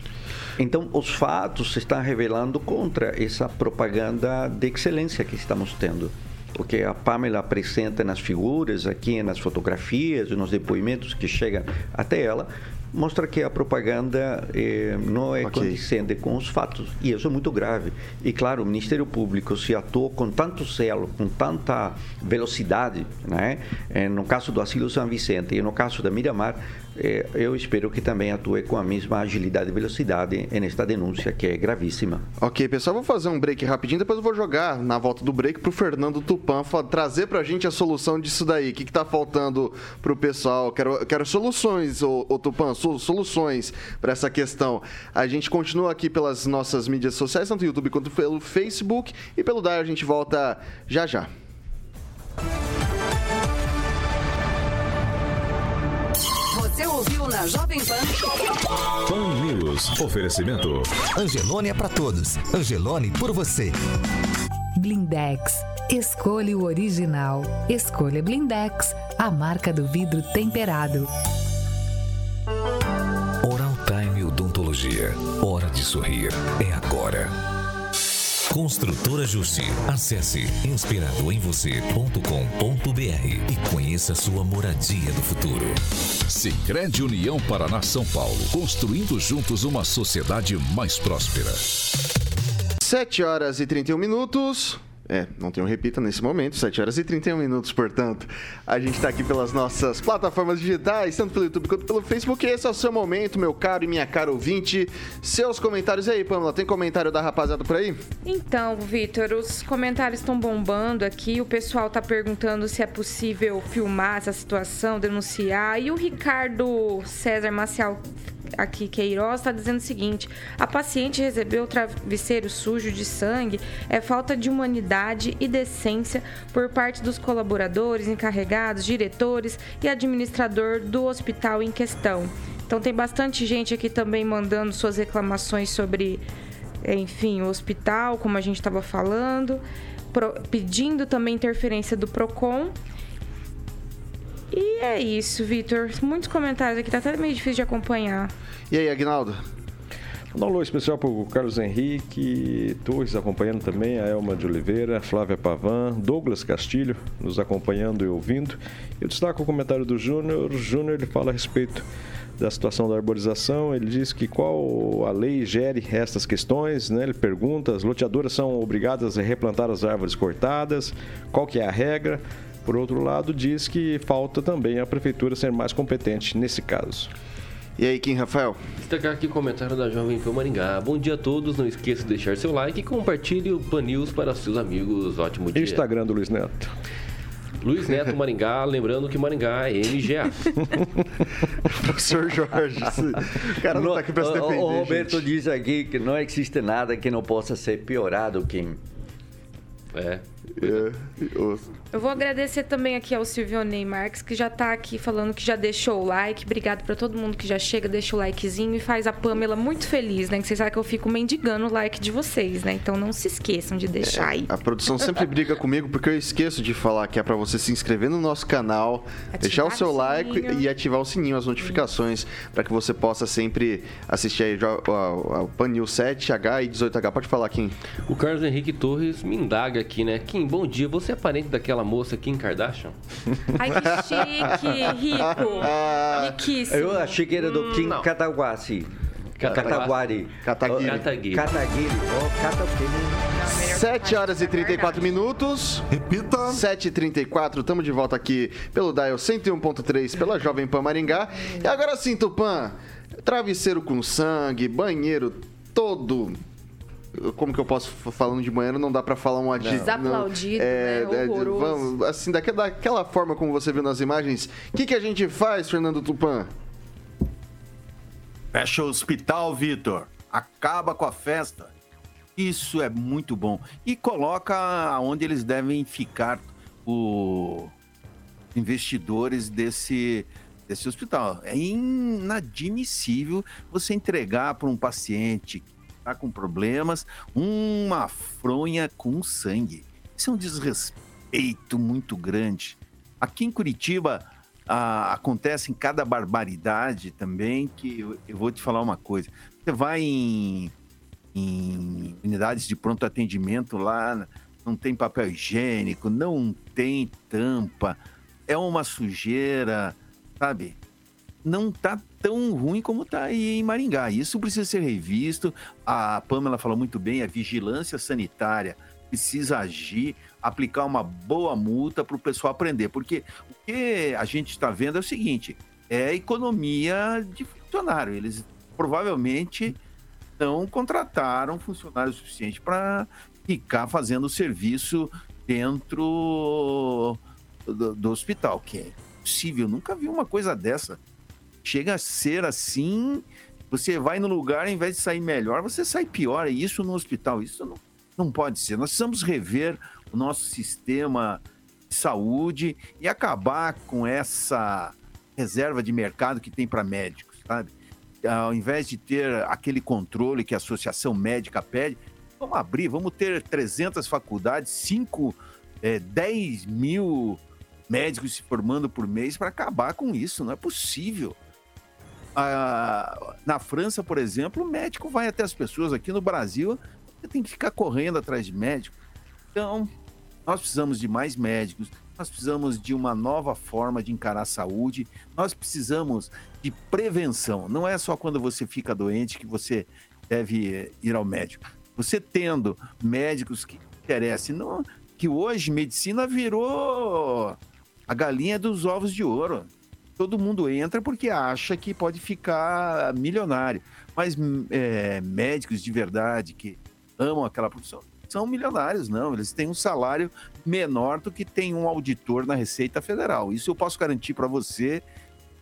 Então os fatos se estão revelando contra essa propaganda de excelência que estamos tendo. Porque a Pamela apresenta nas figuras, aqui nas fotografias, nos depoimentos que chegam até ela, mostra que a propaganda eh, não é okay. condizente com os fatos. E isso é muito grave. E, claro, o Ministério Público se atuou com tanto zelo, com tanta velocidade, né? Eh, no caso do Asilo São Vicente e no caso da Miramar, eu espero que também atue com a mesma agilidade e velocidade nesta denúncia, que é gravíssima. Ok, pessoal, vou fazer um break rapidinho, depois eu vou jogar na volta do break para o Fernando Tupan trazer para a gente a solução disso daí. O que está faltando para o pessoal? Quero, quero soluções, ô, ô Tupan, soluções para essa questão. A gente continua aqui pelas nossas mídias sociais, tanto no YouTube quanto pelo Facebook. E pelo Dar a gente volta já já. Você ouviu na Jovem Pan? Pan News. Oferecimento. Angelone é para todos. Angelone por você. Blindex. Escolha o original. Escolha Blindex, a marca do vidro temperado. Oral Time Odontologia. Hora de sorrir. É agora. Construtora Justi. Acesse inspiradoemvocê.com.br e conheça sua moradia do futuro. Sicredi União Paraná São Paulo, construindo juntos uma sociedade mais próspera. 7 horas e 31 minutos. É, não um repita nesse momento, 7 horas e 31 minutos, portanto. A gente está aqui pelas nossas plataformas digitais, tanto pelo YouTube quanto pelo Facebook. Esse é o seu momento, meu caro e minha cara ouvinte. Seus comentários aí, Pamela, tem comentário da rapaziada por aí? Então, Vitor, os comentários estão bombando aqui. O pessoal está perguntando se é possível filmar essa situação, denunciar. E o Ricardo César Maciel aqui Queiroz está dizendo o seguinte: a paciente recebeu o travesseiro sujo de sangue é falta de humanidade e decência por parte dos colaboradores, encarregados, diretores e administrador do hospital em questão. Então tem bastante gente aqui também mandando suas reclamações sobre, enfim, o hospital, como a gente estava falando, pro, pedindo também interferência do Procon. E é isso, Vitor. Muitos comentários aqui, tá até meio difícil de acompanhar. E aí, Agnaldo? Um alô especial para o Carlos Henrique Torres acompanhando também, a Elma de Oliveira, Flávia Pavan, Douglas Castilho nos acompanhando e ouvindo. Eu destaco o comentário do Júnior. Júnior ele fala a respeito da situação da arborização. Ele diz que qual a lei gere estas questões, né? Ele pergunta, as loteadoras são obrigadas a replantar as árvores cortadas, qual que é a regra? Por outro lado, diz que falta também a prefeitura ser mais competente nesse caso. E aí, Kim Rafael? Destacar aqui o comentário da Jovem Pan Maringá. Bom dia a todos, não esqueça de deixar seu like e compartilhe o Pan News para seus amigos. Ótimo dia. Instagram do Luiz Neto. Luiz Neto Maringá, lembrando que Maringá é MGA. Professor Jorge, o cara não, não tá aqui para se defender. O Roberto gente. diz aqui que não existe nada que não possa ser piorado, Kim. É. É, eu- Eu vou agradecer também aqui ao Silvionei Marques, que já tá aqui falando que já deixou o like. Obrigado pra todo mundo que já chega, deixa o likezinho e faz a Pamela muito feliz, né? Que vocês sabem que eu fico mendigando o like de vocês, né? Então não se esqueçam de deixar aí. A produção sempre briga comigo porque eu esqueço de falar que é pra você se inscrever no nosso canal, deixar o seu o like e ativar o sininho, as notificações, pra que você possa sempre assistir aí o Pan News 7H e 18H. Pode falar, Kim. O Carlos Henrique Torres me indaga aqui, né? Kim, bom dia. Você é parente daquela moça Kim Kardashian? Ai, que chique, rico, riquíssimo. Eu achei que era do Kim Não. Kataguasi. Kataguasi. Kataguari. Kataguiri. Kataguiri. Kataguiri. Oh, Kataguiri. 7 horas e 34 minutos. Repita. 7h34, estamos de volta aqui pelo Dial 101.3 pela Jovem Pan Maringá. E agora sim, Tupã, travesseiro com sangue, banheiro todo. Como que eu posso, falando de banheiro, não dá pra falar um adjetivo. Desaplaudido, né? Horroroso. vamos, assim, daquela, daquela forma como você viu nas imagens. O que, que a gente faz, Fernando Tupan? Fecha o hospital, Vitor. Acaba com a festa. Isso é muito bom. E coloca onde eles devem ficar os investidores desse, desse hospital. É inadmissível você entregar para um paciente está com problemas uma fronha com sangue. Isso é um desrespeito muito grande. Aqui em Curitiba ah, acontecem cada barbaridade também que eu, eu vou te falar uma coisa. Você vai em, em unidades de pronto atendimento lá, não tem papel higiênico, não tem tampa, é uma sujeira, sabe? Não tá tão ruim como tá aí em Maringá. Isso precisa ser revisto. A Pamela falou muito bem, a vigilância sanitária precisa agir, aplicar uma boa multa para o pessoal aprender. Porque o que a gente está vendo é o seguinte: é economia de funcionário. Eles provavelmente não contrataram funcionário suficiente para ficar fazendo o serviço dentro do, do hospital, que é possível. Nunca vi uma coisa dessa. Chega a ser assim. Você vai no lugar, ao invés de sair melhor, você sai pior. E isso no hospital, isso não, não pode ser. Nós precisamos rever o nosso sistema de saúde e acabar com essa reserva de mercado que tem para médicos, sabe? Ao invés de ter aquele controle que a Associação Médica pede, vamos abrir, vamos ter 300 faculdades, 5, eh, 10 mil médicos se formando por mês para acabar com isso. Não é possível. Ah, na França, por exemplo, o médico vai até as pessoas. Aqui no Brasil, você tem que ficar correndo atrás de médico. Então, nós precisamos de mais médicos, nós precisamos de uma nova forma de encarar a saúde, nós precisamos de prevenção. Não é só quando você fica doente que você deve eh, ir ao médico. Você tendo médicos que interessem, não, que hoje medicina virou a galinha dos ovos de ouro. Todo mundo entra porque acha que pode ficar milionário. Mas é, médicos de verdade que amam aquela profissão são milionários, não. Eles têm um salário menor do que tem um auditor na Receita Federal. Isso eu posso garantir para você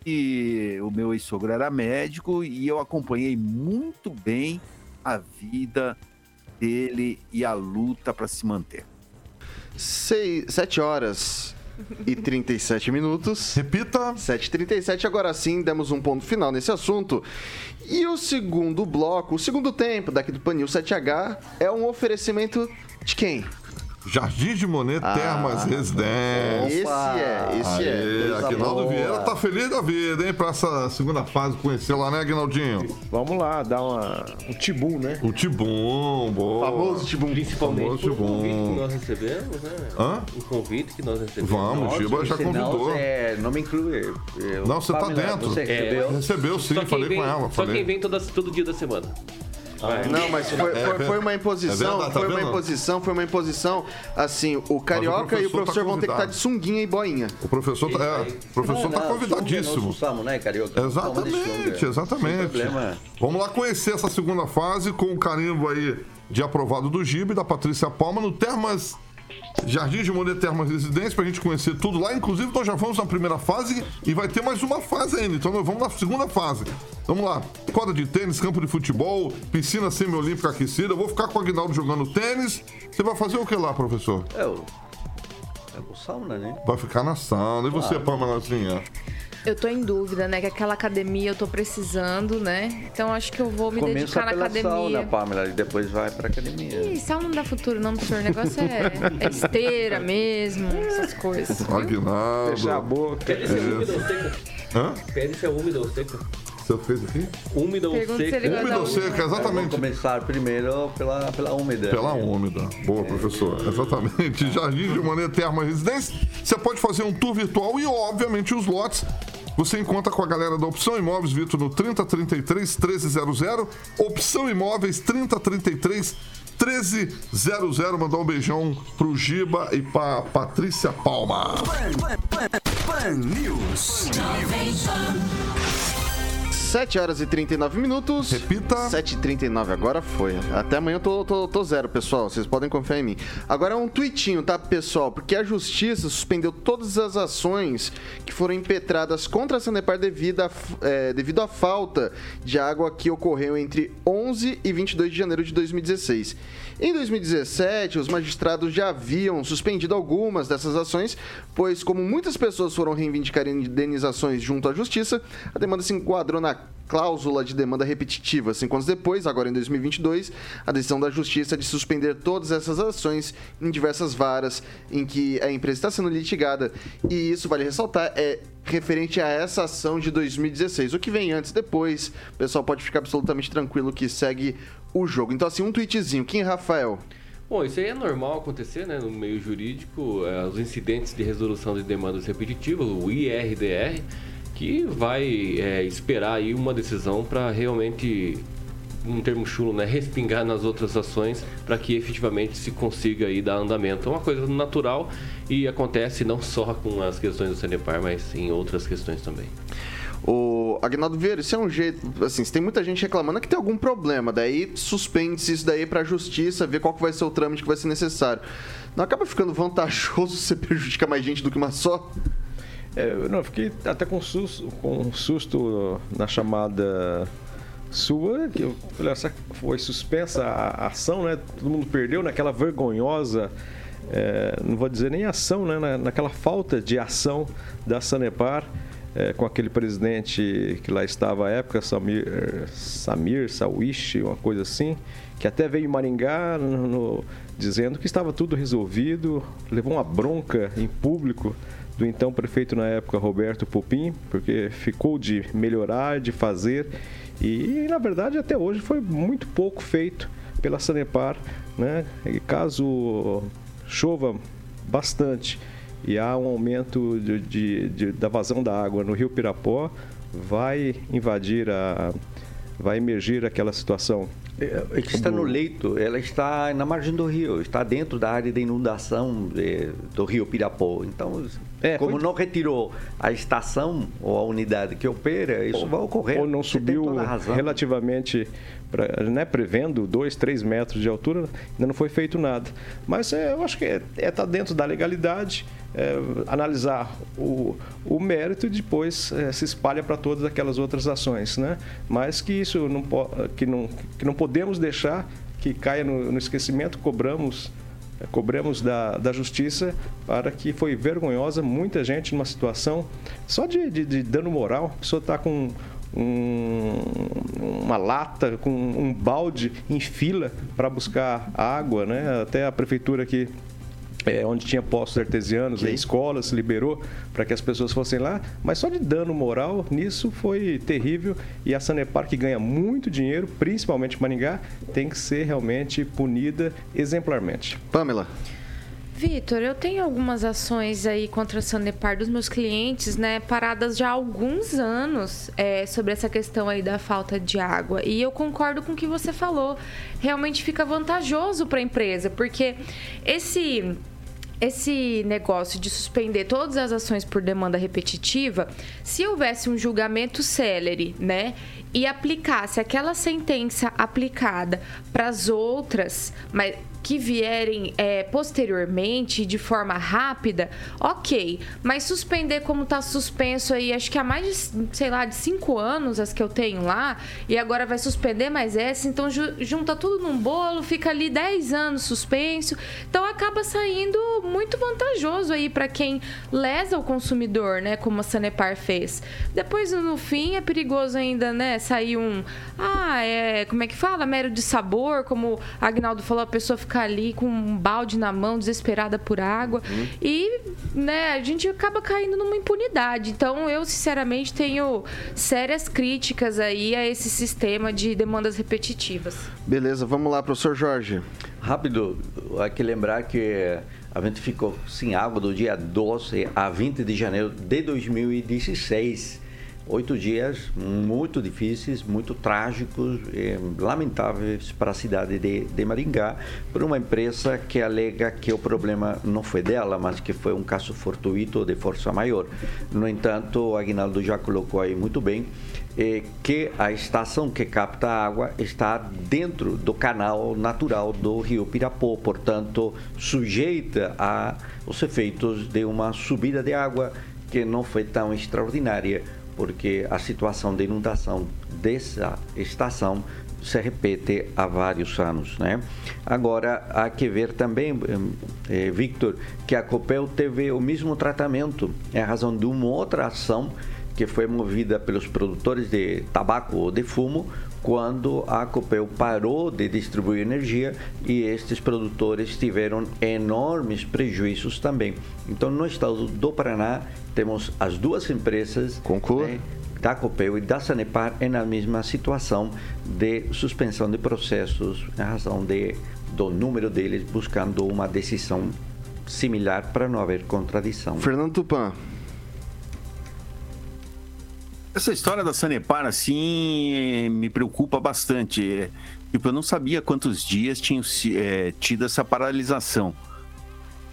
E o meu ex-sogro era médico e eu acompanhei muito bem a vida dele e a luta para se manter. Seis, 7 horas e 37 minutos. Repita. 7h37, agora sim, demos um ponto final nesse assunto. E o segundo bloco, o segundo tempo daqui do Panil 7H é um oferecimento de quem? Jardim de Monet Termas Residência. Esse é, esse é. Aê, Coisa Aguinaldo. Vieira tá feliz da vida, hein? Pra essa segunda fase conhecer lá, né, Aguinaldinho? Vamos lá, dar uma, um tibum, né? O Tibum, boa. Famoso Tibum. Principalmente Famoso por um convite que nós recebemos, né? Hã? Um convite que nós recebemos. Vamos, o Giba já convidou. é, não me inclui. Eu- Não, você tá dentro. Você É, recebeu? Recebeu sim, falei vem, com ela. Só Falei. quem vem toda, todo dia da semana. Vai. Não, mas foi, É, foi, é foi uma é imposição, verdade, tá foi uma vendo? imposição, foi uma imposição. Assim, o Carioca e o professor tá vão ter que estar convidado. de sunguinha e boinha. O professor tá, é, o professor tá convidadíssimo. Usamos, né, Carioca? Exatamente, exatamente. Vamos lá conhecer essa segunda fase com o carimbo aí de aprovado do Gibe, da Patrícia Palma, no Termas. Jardim de Monet Termas Residência, pra gente conhecer tudo lá. Inclusive, nós já vamos na primeira fase e vai ter mais uma fase ainda. Então, nós vamos na segunda fase. Vamos lá. Quadra de tênis, campo de futebol, piscina semiolímpica aquecida. Eu vou ficar com o Aguinaldo jogando tênis. Você vai fazer o que lá, professor? É o, é o sauna, né? Vai ficar na sauna. E você, Pamelazinha? Eu tô em dúvida, né? Que aquela academia eu tô precisando, né? Então acho que eu vou me Começa dedicar na pela academia. sauna, Pamela, e depois vai pra academia. Ih, sauna não dá futuro, não, professor. O negócio é, é esteira mesmo, essas coisas. viu? Aguinaldo. Fechar a boca. Pede se é úmida ou seca. Hã? Pede se é úmida ou seca. Você fez aqui? Úmida ou Pergunta se seca. gosta Úmida ou seca, úmida. Vamos exatamente. começar primeiro pela, pela úmida. Pela úmida. Boa, professor. Exatamente. Jardim de Maneira Terma Residência. Você pode fazer um tour virtual e, obviamente, os lotes. Você encontra com a galera da Opção Imóveis, Vitor, no 3033 1300. Opção Imóveis 3033 1300. Mandar um beijão pro Giba e pra Patrícia Palma. Pan News. 7 horas e 39 minutos. Repita. 7h39, agora foi. Até amanhã eu tô, tô, tô zero, pessoal. Vocês podem confiar em mim. Agora é um tweetinho, tá, pessoal? Porque a justiça suspendeu todas as ações que foram impetradas contra a Sanepar devido, a, é, devido à falta de água que ocorreu entre 11 e 22 de janeiro de 2016. Em 2017, os magistrados já haviam suspendido algumas dessas ações, pois, como muitas pessoas foram reivindicar indenizações junto à justiça, a demanda se enquadrou na cláusula de demanda repetitiva. Cinco anos depois, agora em 2022, a decisão da Justiça de suspender todas essas ações em diversas varas em que a empresa está sendo litigada. E isso, vale ressaltar, é referente a essa ação de 2016. O que vem antes, depois, o pessoal pode ficar absolutamente tranquilo que segue o jogo. Então, assim, um tweetzinho. Quem, Rafael? Bom, isso aí é normal acontecer, né? No meio jurídico, é, os incidentes de resolução de demandas repetitivas, o IRDR, que vai é, esperar aí uma decisão para realmente, um termo chulo, né? Respingar nas outras ações para que efetivamente se consiga aí dar andamento. É uma coisa natural e acontece não só com as questões do Sanepar, mas em outras questões também. O Agnaldo Vieira, isso é um jeito, assim, se tem muita gente reclamando é que tem algum problema, daí suspende-se isso daí pra justiça, ver qual que vai ser o trâmite que vai ser necessário. Não acaba ficando vantajoso você prejudicar mais gente do que uma só? É, não, eu fiquei até com susto, com susto na chamada sua, que eu essa foi suspensa a a ação, né? Todo mundo perdeu naquela vergonhosa, é, não vou dizer nem ação, né? Na- naquela falta de ação da Sanepar. É, com aquele presidente que lá estava à época, Samir, Samir Sawish, uma coisa assim, que até veio em Maringá no- no- dizendo que estava tudo resolvido, levou uma bronca em público do então prefeito na época, Roberto Pupim, porque ficou de melhorar, de fazer, e na verdade até hoje foi muito pouco feito pela Sanepar, né? E caso chova bastante e há um aumento de, de- de- da vazão da água no Rio Pirapó, vai invadir a vai emergir aquela situação. É está no leito, ela está na margem do rio, está dentro da área de inundação eh, do rio Pirapó. Então, É, Como foi... não retirou a estação ou a unidade que opera, isso ou, vai ocorrer. Ou não subiu relativamente, pra, né, prevendo 2, 3 metros de altura, ainda não foi feito nada. Mas é, eu acho que é, é tá dentro da legalidade. É, analisar o, o mérito e depois é, se espalha para todas aquelas outras ações, né? Mas que isso não, que não, que não podemos deixar que caia no, no esquecimento, cobramos cobramos da, da justiça para que foi vergonhosa muita gente numa situação só de, de, de dano moral. A pessoa está com um, uma lata, com um balde em fila para buscar água, né? Até a prefeitura aqui é, onde tinha postos artesianos, e escolas liberou para que as pessoas fossem lá, mas só de dano moral nisso foi terrível e a Sanepar que ganha muito dinheiro, principalmente Maringá, tem que ser realmente punida exemplarmente. Pamela. Vitor, eu tenho algumas ações aí contra a Sanepar dos meus clientes, né, paradas já há alguns anos é, sobre essa questão aí da falta de água. E eu concordo com o que você falou. Realmente fica vantajoso para a empresa, porque esse esse negócio de suspender todas as ações por demanda repetitiva, se houvesse um julgamento célere, né, e aplicasse aquela sentença aplicada para as outras, mas que vierem é, posteriormente de forma rápida, ok. Mas suspender como está suspenso aí, acho que há mais de, sei lá, de cinco anos as que eu tenho lá, e agora vai suspender mais essa, então ju junta tudo num bolo, fica ali 10 anos suspenso. Então acaba saindo muito vantajoso aí para quem lesa o consumidor, né? Como a Sanepar fez. Depois, no fim, é perigoso ainda, né? Sair um. Ah, é. Como é que fala? Mero de sabor, como Agnaldo falou, a pessoa fica ficar ali com um balde na mão, desesperada por água. Uhum. E, né, a gente acaba caindo numa impunidade. Então, eu, sinceramente, tenho sérias críticas aí a esse sistema de demandas repetitivas. Beleza, vamos lá, professor Jorge. Rápido, aqui lembrar que a gente ficou sem água do dia 12 a 20 de janeiro de 2016 oito dias muito difíceis, muito trágicos, e lamentáveis para a cidade de, de Maringá, por uma empresa que alega que o problema não foi dela, mas que foi um caso fortuito de força maior. No entanto, o Aguinaldo já colocou aí muito bem eh, que a estação que capta a água está dentro do canal natural do rio Pirapó, portanto, sujeita a os efeitos de uma subida de água que não foi tão extraordinária porque a situação de inundação dessa estação se repete há vários anos, né? Agora há que ver também, eh, Victor, que a Copel teve o mesmo tratamento em razão de uma outra ação que foi movida pelos produtores de tabaco ou de fumo, quando a Copel parou de distribuir energia e estes produtores tiveram enormes prejuízos também. Então, no estado do Paraná, temos as duas empresas né, da Copel e da Sanepar na mesma situação de suspensão de processos em razão de, do número deles buscando uma decisão similar para não haver contradição. Fernando Tupan. Essa história da Sanepar, assim, me preocupa bastante. Tipo, eu não sabia quantos dias tinham é, tido essa paralisação.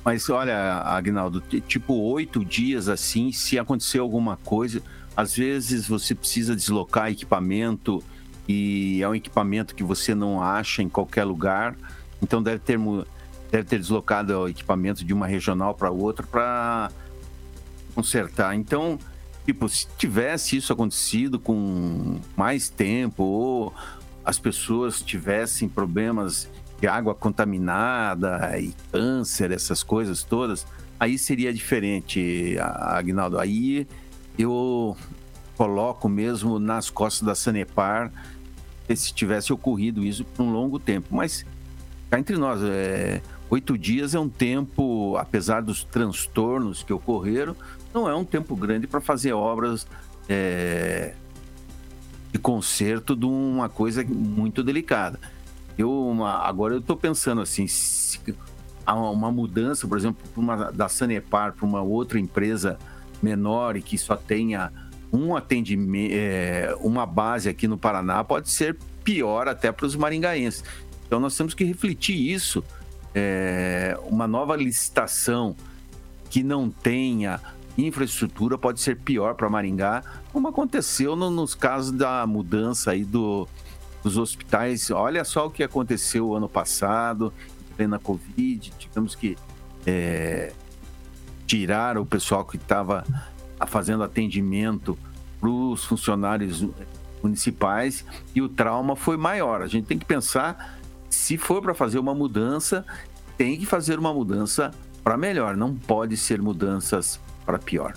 Mas olha, Agnaldo, tipo, oito dias assim, se acontecer alguma coisa, às vezes você precisa deslocar equipamento e é um equipamento que você não acha em qualquer lugar. Então deve ter, deve ter deslocado o equipamento de uma regional para outra para consertar. Então Tipo, se tivesse isso acontecido com mais tempo, ou as pessoas tivessem problemas de água contaminada e câncer, essas coisas todas, aí seria diferente, Agnaldo. Aí eu coloco mesmo nas costas da Sanepar se tivesse ocorrido isso por um longo tempo. Mas cá entre nós, é, oito dias é um tempo, apesar dos transtornos que ocorreram, não é um tempo grande para fazer obras é, de conserto de uma coisa muito delicada. Eu uma, agora eu estou pensando assim, se há uma mudança, por exemplo, uma, da Sanepar para uma outra empresa menor e que só tenha um atendimento, é, uma base aqui no Paraná, pode ser pior até para os maringaenses. Então nós temos que refletir isso. É, uma nova licitação que não tenha infraestrutura pode ser pior para Maringá, como aconteceu no, nos casos da mudança aí do, dos hospitais. Olha só o que aconteceu ano passado, plena Covid, tivemos que é, tirar o pessoal que estava fazendo atendimento para os funcionários municipais e o trauma foi maior. A gente tem que pensar, se for para fazer uma mudança, tem que fazer uma mudança para melhor, não pode ser mudanças para pior.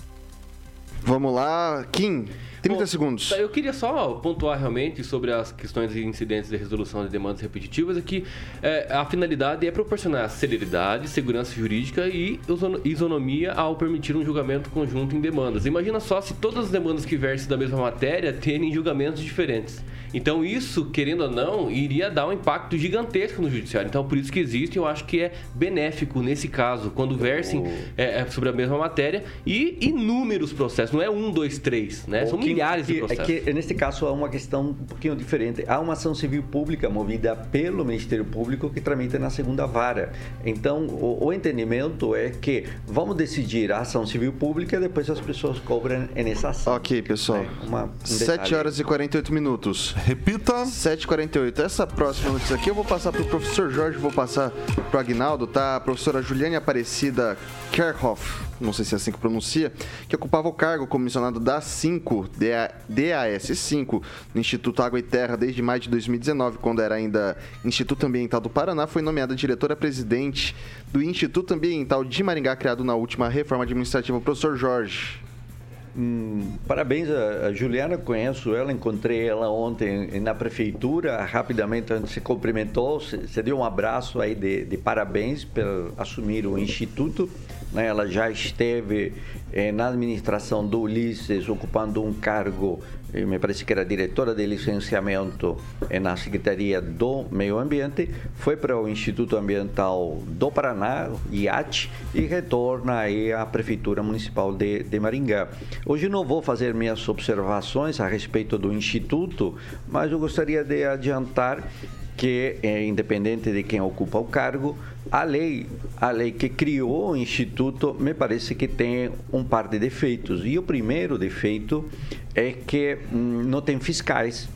Vamos lá, Kim. 30 Bom, segundos. Eu queria só pontuar realmente sobre as questões de incidentes de resolução de demandas repetitivas, é que é, a finalidade é proporcionar celeridade, segurança jurídica e isonomia ao permitir um julgamento conjunto em demandas. Imagina só se todas as demandas que versem da mesma matéria terem julgamentos diferentes. Então isso, querendo ou não, iria dar um impacto gigantesco no judiciário. Então por isso que existe, eu acho que é benéfico nesse caso, quando versem é, é, sobre a mesma matéria e inúmeros processos. Não é um, dois, três, né? São milhares de processos. É que, nesse caso, há uma questão um pouquinho diferente. Há uma ação civil pública movida pelo Ministério Público que tramita na segunda vara. Então, o, o entendimento é que vamos decidir a ação civil pública e depois as pessoas cobram nessa ação. Ok, pessoal. É uma, um 7 detalhe. horas e 48 minutos. Repita. 7h48. Essa próxima notícia aqui eu vou passar pro professor Jorge, vou passar pro Agnaldo, tá? A professora Juliane Aparecida Kerhoff, não sei se é assim que pronuncia, que ocupava o cargo comissionado da 5, DA DAS5, no Instituto Água e Terra desde maio de 2019, quando era ainda Instituto Ambiental do Paraná, foi nomeada diretora-presidente do Instituto Ambiental de Maringá, criado na última reforma administrativa. Professor Jorge. Hum, parabéns a, a Juliana, conheço ela, encontrei ela ontem na prefeitura, rapidamente a gente se cumprimentou, se deu um abraço aí de, de parabéns por assumir o instituto, né? ela já esteve eh, na administração do Ulisses ocupando um cargo, eh, me parece que era diretora de licenciamento eh, na Secretaria do Meio Ambiente, foi para o Instituto Ambiental do Paraná, IAT, e retorna aí à Prefeitura Municipal de, de Maringá. Hoje não vou fazer minhas observações a respeito do Instituto, mas eu gostaria de adiantar que, eh, independente de quem ocupa o cargo, a lei, a lei que criou o Instituto, me parece que tem um par de defeitos. E o primeiro defeito é que hum, não tem fiscais.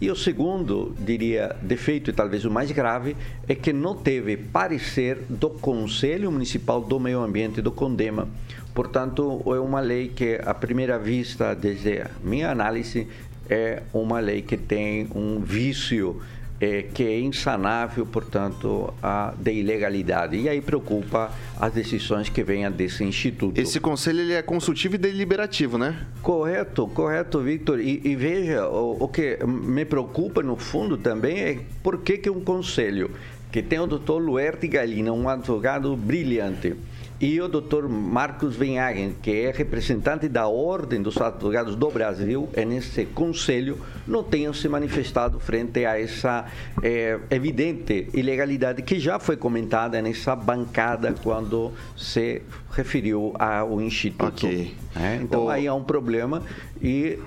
E o segundo, diria, defeito e talvez o mais grave, é que não teve parecer do Conselho Municipal do Meio Ambiente do Condema. Portanto, é uma lei que, à primeira vista, desde a minha análise, é uma lei que tem um vício eh, que é insanável, portanto, a, de ilegalidade. E aí preocupa as decisões que venham desse instituto. Esse conselho ele é consultivo e deliberativo, né? Correto, correto, Victor. E, e veja, o, o que me preocupa no fundo também é por que, que um conselho que tem o doutor Luerte Galina, um advogado brilhante, e o doutor Marcos Venhagen, que é representante da Ordem dos Advogados do Brasil, é nesse conselho, não tenham se manifestado frente a essa eh, evidente ilegalidade que já foi comentada nessa bancada quando se referiu ao Instituto. Ok. né? Então O- aí há um problema e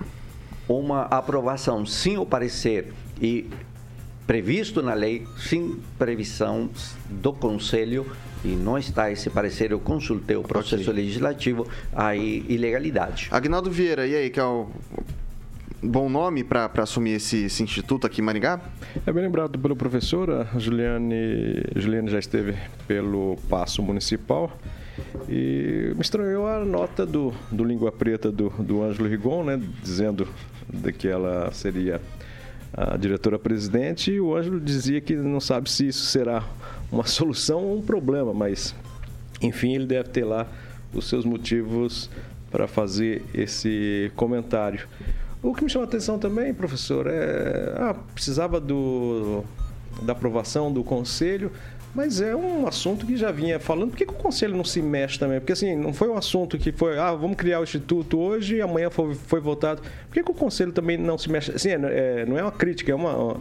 uma aprovação sem o parecer e previsto na lei, sem previsão do Conselho, e não está esse parecer, eu consultei o processo legislativo, aí ilegalidade. Agnaldo Vieira, e aí, que é o bom nome para assumir esse, esse instituto aqui em Maringá? É bem lembrado pelo professor, a Juliane, Juliane já esteve pelo Paço Municipal e me estranhou a nota do, do Língua Preta do, do Ângelo Rigon, né, dizendo de que ela seria a diretora-presidente e o Ângelo dizia que não sabe se isso será uma solução ou um problema, mas enfim, ele deve ter lá os seus motivos para fazer esse comentário. O que me chama a atenção também, professor, é. Ah, precisava do, da aprovação do conselho, mas é um assunto que já vinha falando. Por que, que o conselho não se mexe também? Porque assim, não foi um assunto que foi, ah, vamos criar o instituto hoje e amanhã foi, foi votado. Por que, que o conselho também não se mexe? Assim, é, é, não é uma crítica, é uma.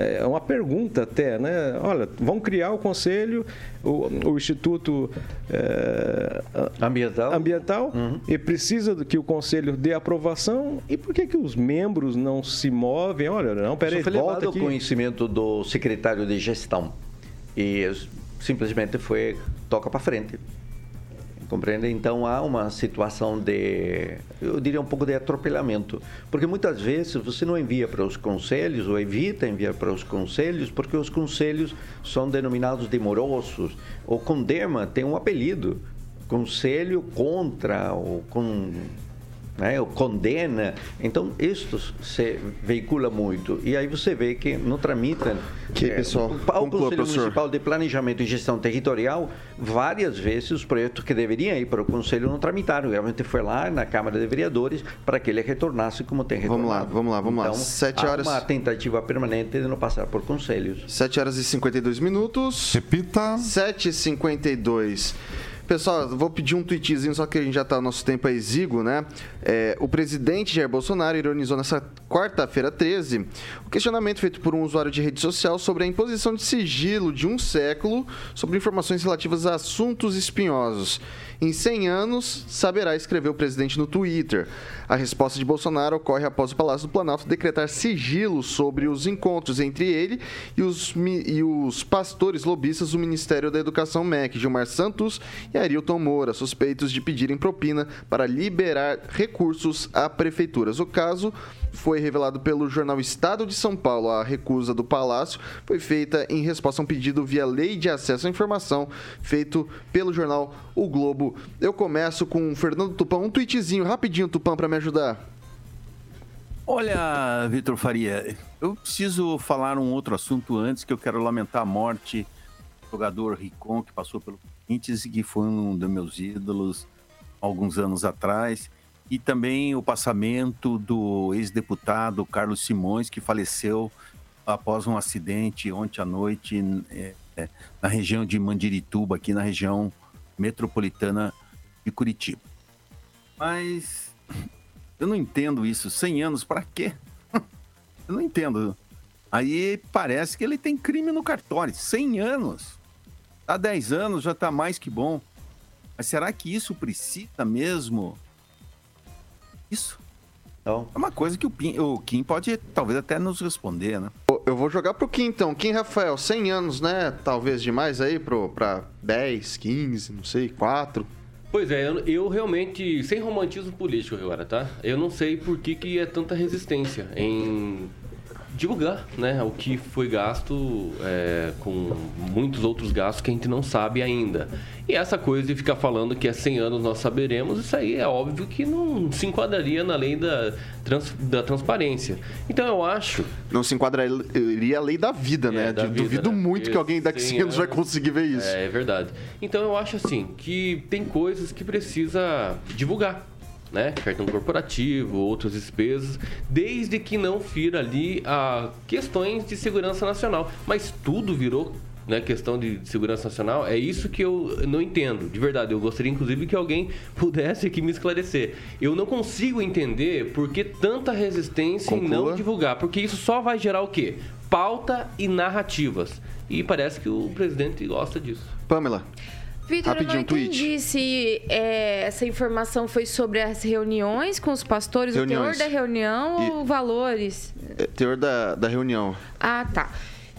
É uma pergunta até, né? Olha, vamos criar o conselho, o, o Instituto é, Ambiental, ambiental e precisa do que o conselho dê aprovação. E por que, que os membros não se movem? Olha, não, peraí, volta levado aqui. conhecimento do secretário de gestão e simplesmente foi toca para frente. Compreende? Então há uma situação de, eu diria um pouco de atropelamento, porque muitas vezes você não envia para os conselhos ou evita enviar para os conselhos, porque os conselhos são denominados demorosos. O CONDEMA tem um apelido, Conselho contra ou com né, ou condena. Então, isto se veicula muito. E aí você vê que não tramitam. Que, é, pessoal, o Conselho Municipal de Planejamento e Gestão Territorial, várias vezes os projetos que deveriam ir para o Conselho não tramitaram. Realmente foi lá na Câmara de Vereadores para que ele retornasse como tem retornado. Vamos lá, vamos lá, vamos então, lá. Sete horas. uma tentativa permanente de não passar por conselhos. 7 horas e 52 minutos. Repita. 7h52. Pessoal, vou pedir um tweetzinho, só que a gente já está, nosso tempo é exíguo, né? É, o presidente Jair Bolsonaro ironizou nessa quarta-feira 13 o questionamento feito por um usuário de rede social sobre a imposição de sigilo de um século sobre informações relativas a assuntos espinhosos. Em 100 anos, saberá escrever o presidente no Twitter. A resposta de Bolsonaro ocorre após o Palácio do Planalto decretar sigilo sobre os encontros entre ele e os, e os pastores lobistas do Ministério da Educação MEC, Gilmar Santos e Arilton Moura, suspeitos de pedirem propina para liberar recursos a prefeituras. O caso foi revelado pelo jornal Estado de São Paulo. A recusa do Palácio foi feita em resposta a um pedido via Lei de Acesso à Informação feito pelo jornal O Globo. Eu começo com o Fernando Tupã. Um tweetzinho rapidinho, Tupã, para me ajudar. Olha, Vitor Faria, eu preciso falar um outro assunto antes que eu quero lamentar a morte do jogador Ricon que passou pelo Corinthians e que foi um dos meus ídolos alguns anos atrás e também o passamento do ex-deputado Carlos Simões, que faleceu após um acidente ontem à noite é, é, na região de Mandirituba, aqui na região metropolitana de Curitiba. Mas eu não entendo isso. 100 anos para quê? Eu não entendo. Aí parece que ele tem crime no cartório. 100 anos. Há 10 anos já está mais que bom. Mas será que isso precisa mesmo isso. Então. É uma coisa que o, Pim, o Kim pode talvez até nos responder, né? Eu vou jogar pro Kim então. Kim Rafael, 100 anos, né? Talvez demais aí pro, pra 10, 15, não sei, 4. Pois é, eu, eu, realmente, sem romantismo político agora, tá? Eu não sei por que, que é tanta resistência em divulgar né, o que foi gasto é, com muitos outros gastos que a gente não sabe ainda. E essa coisa de ficar falando que é 100 anos nós saberemos, isso aí é óbvio que não se enquadraria na lei da, trans, da transparência. Então eu acho. Não se enquadraria a lei da vida, né? É, da vida, Duvido né? muito Porque que alguém daqui 100 anos vai conseguir ver isso. É, é verdade. Então eu acho assim que tem coisas que precisa divulgar né? Cartão corporativo, outras despesas, desde que não fira ali a questões de segurança nacional. Mas tudo virou né, questão de segurança nacional, é isso que eu não entendo, de verdade. Eu gostaria, inclusive, que alguém pudesse aqui me esclarecer. Eu não consigo entender por que tanta resistência Conclua. em não divulgar, porque isso só vai gerar o quê? Pauta e narrativas. E parece que o presidente gosta disso. Pamela. Vitor, eu não entendi tweet. se é, essa informação foi sobre as reuniões com os pastores, reuniões. o teor da reunião e... ou valores? É, teor da, da reunião. Ah, tá.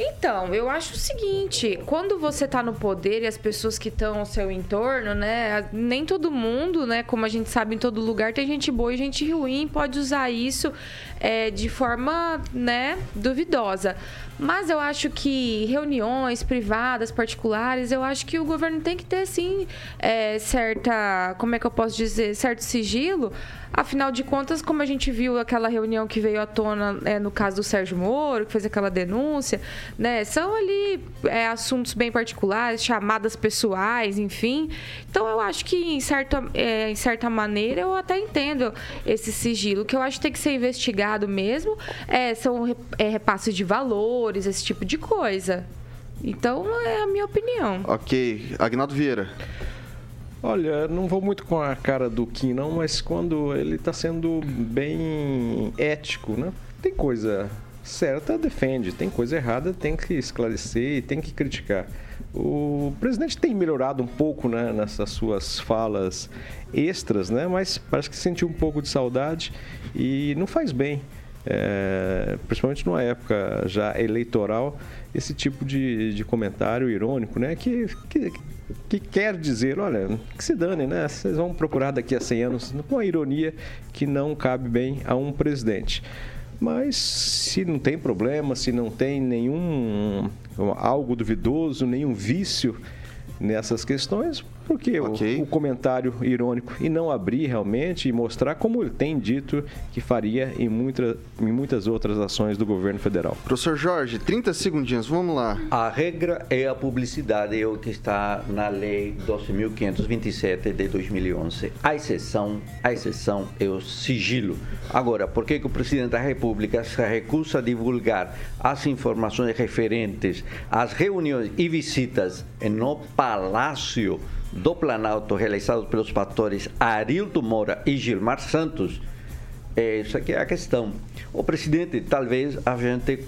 Então, eu acho o seguinte, quando você está no poder e as pessoas que estão ao seu entorno, né, nem todo mundo, né, como a gente sabe em todo lugar, tem gente boa e gente ruim, pode usar isso é, de forma, né, duvidosa. Mas eu acho que reuniões privadas, particulares, eu acho que o governo tem que ter, sim, é, certa. Como é que eu posso dizer? Certo sigilo. Afinal de contas, como a gente viu aquela reunião que veio à tona é, no caso do Sérgio Moro, que fez aquela denúncia, né? São ali é, assuntos bem particulares, chamadas pessoais, enfim. Então eu acho que em certa, é, em certa maneira eu até entendo esse sigilo. Que eu acho que tem que ser investigado mesmo é, são é, repasses de valor valores, esse tipo de coisa. Então, é a minha opinião. Ok. Agnaldo Vieira. Olha, não vou muito com a cara do Kim, não, mas quando ele está sendo bem ético, né? Tem coisa certa, defende. Tem coisa errada, tem que esclarecer e tem que criticar. O presidente tem melhorado um pouco né, nessas suas falas extras, né? Mas parece que sentiu um pouco de saudade e não faz bem é, principalmente numa época já eleitoral, esse tipo de, de comentário irônico, né? Que, que, que quer dizer, olha, que se dane, né? Vocês vão procurar daqui a 100 anos com a ironia que não cabe bem a um presidente. Mas se não tem problema, se não tem nenhum algo duvidoso, nenhum vício nessas questões, porque okay. o, o, comentário irônico e não abrir realmente e mostrar como ele tem dito que faria em, muita, em muitas outras ações do governo federal. Professor Jorge, 30 segundinhos, vamos lá. A regra é a publicidade, é o que está na lei 12.527 de 2011. A exceção, a exceção é o sigilo. Agora, por que, que o presidente da República se recusa a divulgar as informações referentes às reuniões e visitas no Palácio do Planalto realizados pelos pastores Arildo Moura e Gilmar Santos, é, isso aqui é a questão. O presidente, talvez a gente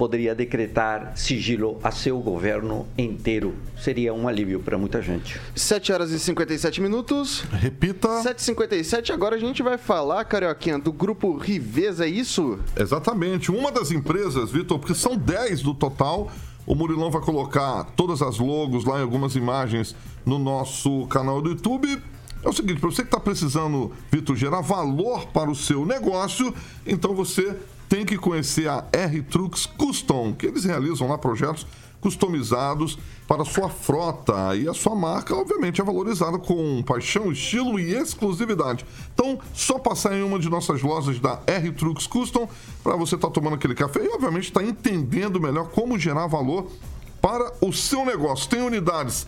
poderia decretar sigilo a seu governo inteiro. Seria um alívio para muita gente. 7 horas e 57 minutos. Repita. 7h57. Agora a gente vai falar, Carioquinha, do grupo Riveza, é isso? Exatamente. Uma das empresas, Vitor, porque são 10 do total o Murilão vai colocar todas as logos lá em algumas imagens no nosso canal do YouTube. É o seguinte, para você que está precisando, Vitor, gerar valor para o seu negócio, então você tem que conhecer a R-Trux Custom, que eles realizam lá projetos customizados para sua frota. E a sua marca, obviamente, é valorizada com paixão, estilo e exclusividade. Então, só passar em uma de nossas lojas da R Trux Custom para você estar tá tomando aquele café e, obviamente, estar tá entendendo melhor como gerar valor para o seu negócio. Tem unidades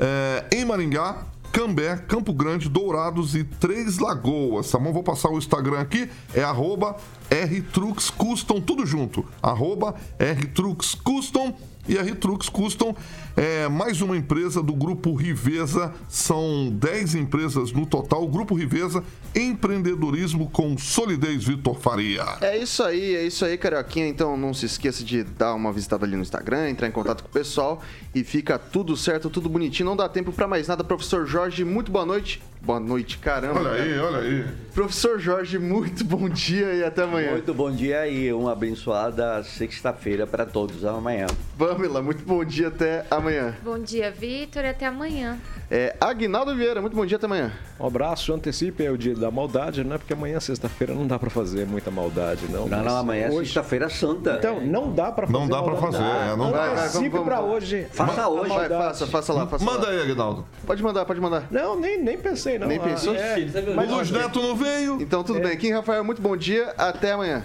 é, em Maringá, Cambé, Campo Grande, Dourados e Três Lagoas, tá bom? Vou passar o Instagram aqui, é arroba rtruxcustom, tudo junto, arroba rtruxcustom e a Retrux Custom é mais uma empresa do Grupo Riveza. São 10 empresas no total. Grupo Riveza, empreendedorismo com solidez, Vitor Faria. É isso aí, é isso aí, Carioquinha. Então não se esqueça de dar uma visitada ali no Instagram, entrar em contato com o pessoal e fica tudo certo, tudo bonitinho. Não dá tempo para mais nada. Professor Jorge, muito boa noite. Boa noite, caramba. Olha aí, olha aí. Professor Jorge, muito bom dia e até amanhã. Muito bom dia e uma abençoada sexta-feira para todos. Amanhã. Pamela, muito bom dia até amanhã. Bom dia, Vitor, e até amanhã. É, Agnaldo Vieira, muito bom dia até amanhã. Um abraço, antecipe o dia da maldade, né? Porque amanhã, sexta-feira, não dá para fazer muita maldade, não. Não, não, amanhã é sexta-feira santa. Então, não dá para fazer. Não dá para fazer, é, não vai, Antecipe para hoje. Faça hoje. Vai, faça, faça lá, faça Manda lá. aí, Agnaldo. Pode mandar, pode mandar. Não, nem, nem pensei, não. Nem pensou? É, mas o Luiz Neto não veio. Então, tudo é. bem. Kim Rafael, muito bom dia. Até amanhã.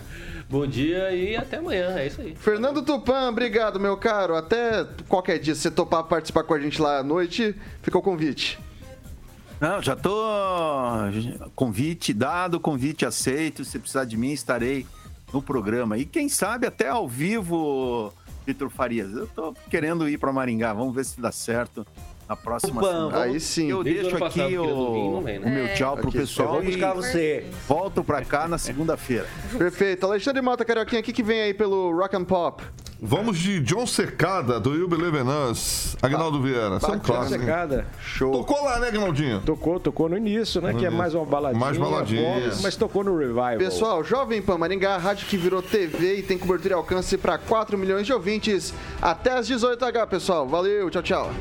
Bom dia e até amanhã, é isso aí. Fernando Tupan, obrigado, meu caro. Até qualquer dia, se você topar participar com a gente lá à noite, fica o convite. Não, já tô. Convite dado, convite aceito. Se precisar de mim, estarei no programa. E quem sabe até ao vivo, Vitor Farias. Eu tô querendo ir para Maringá, vamos ver se dá certo na próxima semana. Aí sim. Eu deixo aqui o, né? o, meu tchau pro pessoal. Eu vou buscar você. Volto para cá na segunda-feira. Perfeito. Alexandre Mota, Carioquinha, o que, que vem aí pelo Rock and Pop? Vamos de John Secada, do You Believe in Us. Agnaldo Vieira, são John Secada. Show. Tocou lá, né, Agnaldinho? Tocou, tocou no início, né? No que início. é mais uma baladinha. Mais baladinha. mas tocou no Revival. Pessoal, Jovem Pan Maringá, rádio que virou TV e tem cobertura e alcance para 4 milhões de ouvintes. Até às 18h, pessoal. Valeu, tchau, tchau.